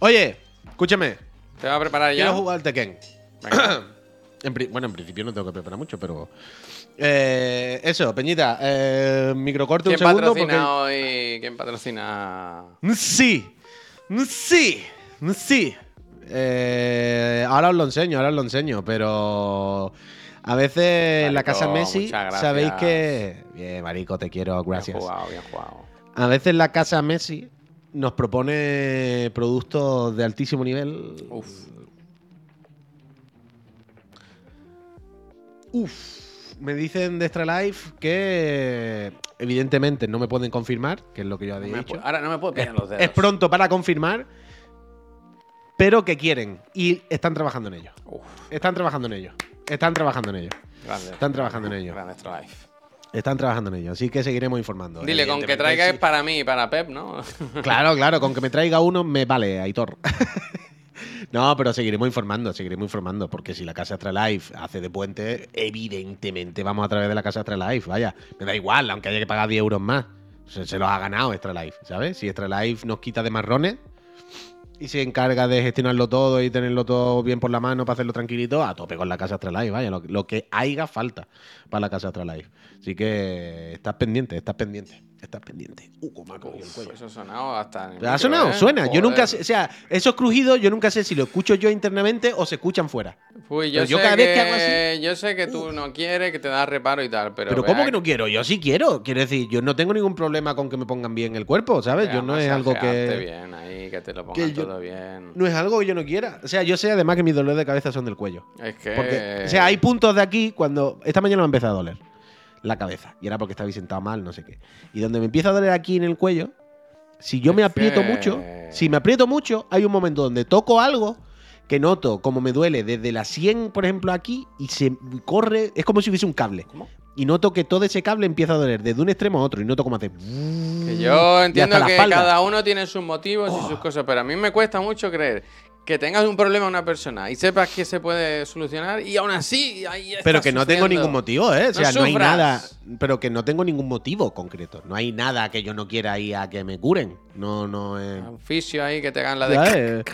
B: Oye, escúchame.
A: ¿Te va a preparar ya?
B: Quiero jugar al Tekken. Bueno, en principio no tengo que preparar mucho, pero. Eh, eso, Peñita. Eh, microcorte un
A: ¿Quién
B: segundo
A: patrocina hoy? ¿Quién patrocina?
B: porque. Sí. Sí. Sí. Eh, ahora os lo enseño, ahora os lo enseño, pero. A veces en la casa Messi, sabéis que. Bien, Marico, te quiero, gracias.
A: Bien jugado, bien jugado.
B: A veces la casa Messi nos propone productos de altísimo nivel.
A: Uf.
B: Uf, me dicen de Extra Life que evidentemente no me pueden confirmar, que es lo que yo había dicho.
A: ahora no me puedo pillar los dedos.
B: Es pronto para confirmar, pero que quieren y están trabajando en ello.
A: Uf,
B: Están trabajando en ello. Están trabajando en ello.
A: grande.
B: Están trabajando en ello.
A: Grande Extra Life.
B: Están trabajando en ello. Así que seguiremos informando.
A: Dile, con que traiga es para mí y para Pep, ¿no?
B: Claro, claro, con que me traiga uno me vale, Aitor. no, pero seguiremos informando, seguiremos informando, porque si la Casa Astra Life hace de puente, evidentemente vamos a través de la Casa Astra Life, vaya, me da igual, aunque haya que pagar 10 euros más. Se, los ha ganado Extra Life, ¿sabes? Si Extra Life nos quita de marrones y se encarga de gestionarlo todo y tenerlo todo bien por la mano para hacerlo tranquilito, a tope con la Casa Astra Life, vaya, lo, lo que haya falta para la Casa Astra Life. Así que estás pendiente, estás pendiente, estás pendiente. Uh, el
A: Uf,
B: cuello.
A: eso ha sonado hasta. en el
B: ¿Ha sonado?
A: ¿eh?
B: Suena. Yo nunca sé, o sea, esos crujidos yo nunca sé si lo escucho yo internamente o se escuchan fuera.
A: Uy, yo, sé
B: cada
A: que,
B: vez que hago así-
A: Yo sé que tú no quieres, que te da reparo y tal, pero.
B: Pero, ¿cómo que no quiero? Yo sí quiero. Quiero decir, yo no tengo ningún problema con que me pongan bien el cuerpo, ¿sabes? Yo no es algo que
A: bien ahí, que te lo pongan
B: yo-
A: todo bien.
B: no es algo que yo no quiera. O sea, yo sé además que mis dolores de cabeza son del cuello.
A: Es que.
B: Porque, o sea, hay puntos de aquí cuando esta mañana me ha empezado a doler la cabeza y era porque estaba sentado mal, no sé qué. Y donde me empieza a doler aquí en el cuello, si yo me
A: Es
B: aprieto mucho, si me aprieto mucho, hay un momento donde toco algo que noto como me duele desde la 100, por ejemplo, aquí y se corre, es como si hubiese un cable.
A: ¿Cómo?
B: Y noto que todo ese cable empieza a doler desde un extremo a otro y noto cómo hace.
A: Que yo entiendo que cada uno tiene sus motivos y
B: Oh.
A: sus cosas, pero a mí me cuesta mucho creer que tengas un problema a una persona y sepas que se puede solucionar y aún así ahí
B: Pero que no tengo ningún motivo, ¿eh? O sea, no, hay
A: sufras.
B: nada. Pero que no tengo ningún motivo concreto. No hay nada que yo no quiera ir a que me curen. No, no es.
A: Un fisio ahí que te hagan la de.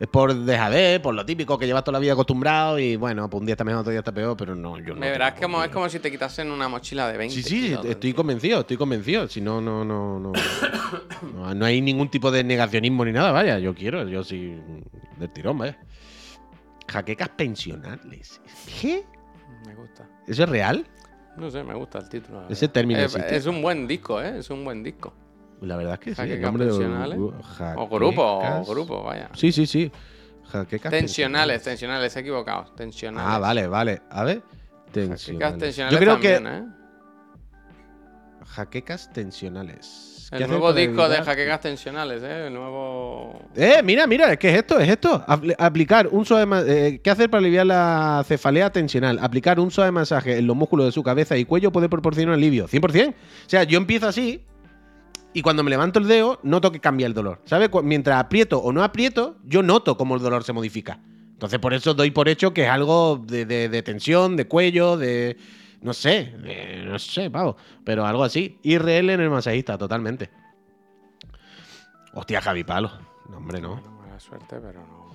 B: Es por dejadez, por lo típico que llevas toda la vida acostumbrado y bueno, pues un día está mejor, otro día está peor, pero no, yo no.
A: Me verás como, es como si te quitasen una mochila de 20.
B: Sí, sí,
A: kilos
B: estoy convencido, estoy convencido. Si no, no, no, no, no. no hay ningún tipo de negacionismo ni nada, vaya. Yo quiero, yo sí. Del tirón, vaya. Jaquecas pensionales. ¿Qué?
A: Me gusta.
B: ¿Eso es real?
A: No sé, me gusta el título.
B: Ese término
A: es, es un buen disco, ¿eh? Es un buen disco.
B: La verdad es que sí. El de-
A: O grupo, o grupo, vaya.
B: Sí, sí, sí. Jaquecas
A: Tensionales, tensionales, he equivocado. Tensionales.
B: Ah, vale, vale. A ver.
A: Jaquecas
B: Tensionales.
A: tensionales
B: Yo creo
A: también,
B: que.
A: ¿eh?
B: Jaquecas tensionales. ¿Qué
A: El nuevo disco de jaquecas tensionales, ¿eh? El nuevo...
B: Eh, mira, mira, es que es esto, es esto. Apl- aplicar un suave eh, ¿Qué hacer para aliviar la cefalea tensional? Aplicar un suave masaje en los músculos de su cabeza y cuello puede proporcionar alivio. 100%. O sea, yo empiezo así y cuando me levanto el dedo noto que cambia el dolor. ¿Sabes? Mientras aprieto o no aprieto, yo noto cómo el dolor se modifica. Entonces por eso doy por hecho que es algo de, de- de tensión, de cuello, de... No sé, de- no sé, pavo. Pero algo así. IRL en el masajista, totalmente. Hostia, Javi Palo. No, hombre, no.
A: Bueno, mala suerte, pero no...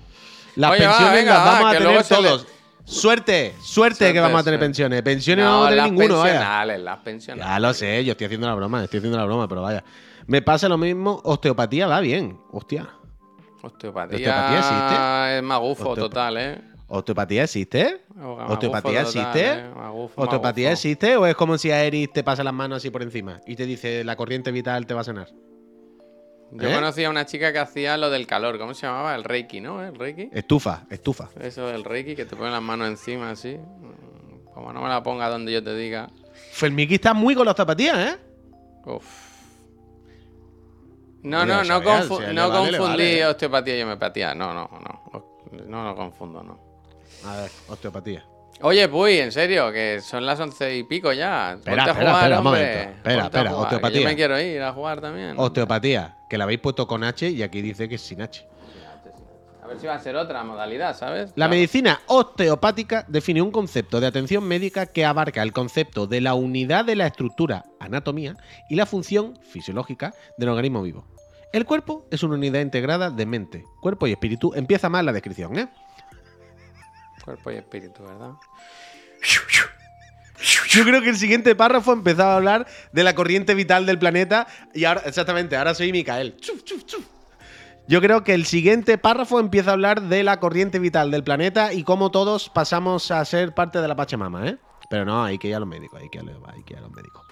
B: Las
A: Oye, va,
B: pensiones
A: venga,
B: las
A: va,
B: vamos a
A: que
B: tener
A: le-
B: todos. Suerte, suerte,
A: Suerte,
B: que vamos a tener
A: suerte.
B: pensiones. Pensiones no, vamos a tener
A: las
B: ninguno, vaya.
A: pensionales, las pensionales.
B: Ya lo sé, yo estoy haciendo la broma, estoy haciendo la broma, pero vaya. Me pasa lo mismo, osteopatía va bien. Hostia.
A: Osteopatía,
B: ¿Osteopatía existe?
A: es magufo
B: Osteop-
A: total, ¿eh?
B: ¿Osteopatía existe? ¿Osteopatía
A: total,
B: existe?
A: ¿eh? Magufo,
B: ¿Osteopatía
A: magufo.
B: existe o es como si a Eris te pasa las manos así por encima y te dice la corriente vital te va a sanar?
A: Yo
B: ¿Eh?
A: conocí a una chica que hacía lo del calor. ¿Cómo se llamaba? El Reiki, ¿no? ¿El Reiki?
B: Estufa, estufa.
A: Eso del Reiki, que te ponen las manos encima así. Como no me la ponga donde yo te diga.
B: Fermiki está muy con la osteopatía, ¿eh?
A: Uf. No, no, no, confu-
B: si
A: no
B: vale,
A: confundí
B: vale,
A: osteopatía y homeopatía. No, no, no. No lo confundo, no.
B: A ver, osteopatía.
A: Oye, Puy, en serio, que son las once y pico ya.
B: Espera,
A: Ponte a
B: espera,
A: jugar,
B: espera, un
A: hombre.
B: momento. Espera,
A: Ponte
B: espera,
A: jugar,
B: osteopatía.
A: Yo me quiero ir a jugar también.
B: Osteopatía, que la habéis puesto con H y aquí dice que es sin H.
A: A ver si va a ser otra modalidad, ¿sabes?
B: La medicina osteopática define un concepto de atención médica que abarca el concepto de la unidad de la estructura, anatomía y la función fisiológica del organismo vivo. El cuerpo es una unidad integrada de mente, cuerpo y espíritu. Empieza mal la descripción, ¿eh?
A: Cuerpo y espíritu, ¿verdad?
B: Yo creo que el siguiente párrafo empezaba a hablar de la corriente vital del planeta y ahora, exactamente, ahora soy Micael. Chuf, chuf, chuf. Yo creo que el siguiente párrafo empieza a hablar de la corriente vital del planeta y cómo todos pasamos a ser parte de la Pachamama, ¿eh? Pero no, hay que ir a los médicos, hay que ir a los, médicos.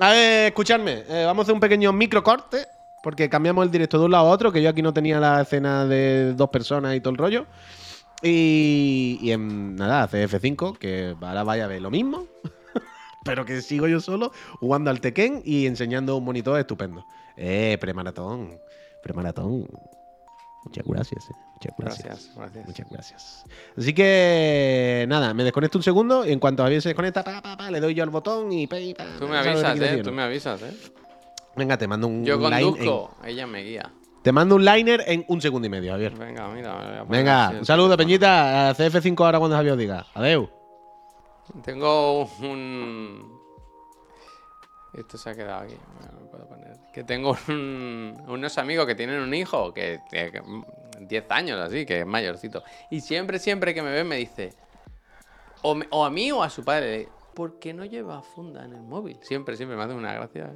B: A ver, escuchadme, eh, vamos a hacer un pequeño microcorte, porque cambiamos el directo de un lado a otro, que yo aquí no tenía la escena de dos personas y todo el rollo. Y, en nada, hace F5, que ahora vaya a ver lo mismo. pero que sigo yo solo jugando al Tekken y enseñando un monitor estupendo. Eh, premaratón. Premaratón. Muchas gracias, eh. Muchas gracias.
A: Gracias, gracias.
B: Muchas gracias. Así que nada, me desconecto un segundo y en cuanto Javier se desconecta, pa, pa, pa, le doy yo al botón y pa, y
A: Tú me avisas, eh. Tú me avisas, eh.
B: Venga, te mando un,
A: Yo
B: en-
A: conduzco, ella me guía.
B: te mando un liner en un segundo y medio, Javier.
A: Venga, mira. me voy a poner
B: Venga, un saludo. Peñita. a CF5 ahora cuando Javier os diga. Adeu.
A: Tengo un. Esto se ha quedado aquí. No puedo poner. Que tengo un- unos amigos que tienen un hijo que que- 10 años así, que es mayorcito. Y siempre, siempre que me ve me dice, o, a mí o a su padre, ¿por qué no lleva funda en el móvil? Siempre, siempre me hace una gracia.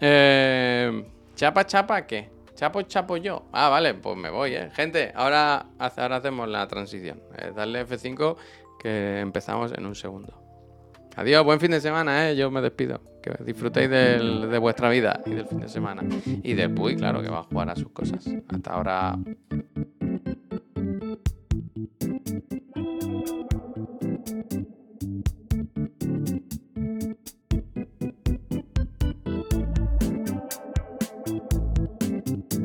A: Eh, ¿Chapa, chapa qué? ¿Chapo, chapo yo? Ah, vale, pues me voy, ¿eh? Gente, ahora, ahora hacemos la transición. Eh, darle F5 que empezamos en un segundo. Adiós, buen fin de semana, ¿eh? Yo me despido. Que disfrutéis de vuestra vida y del fin de semana. Y del Puy, claro, que va a jugar a sus cosas. Hasta ahora,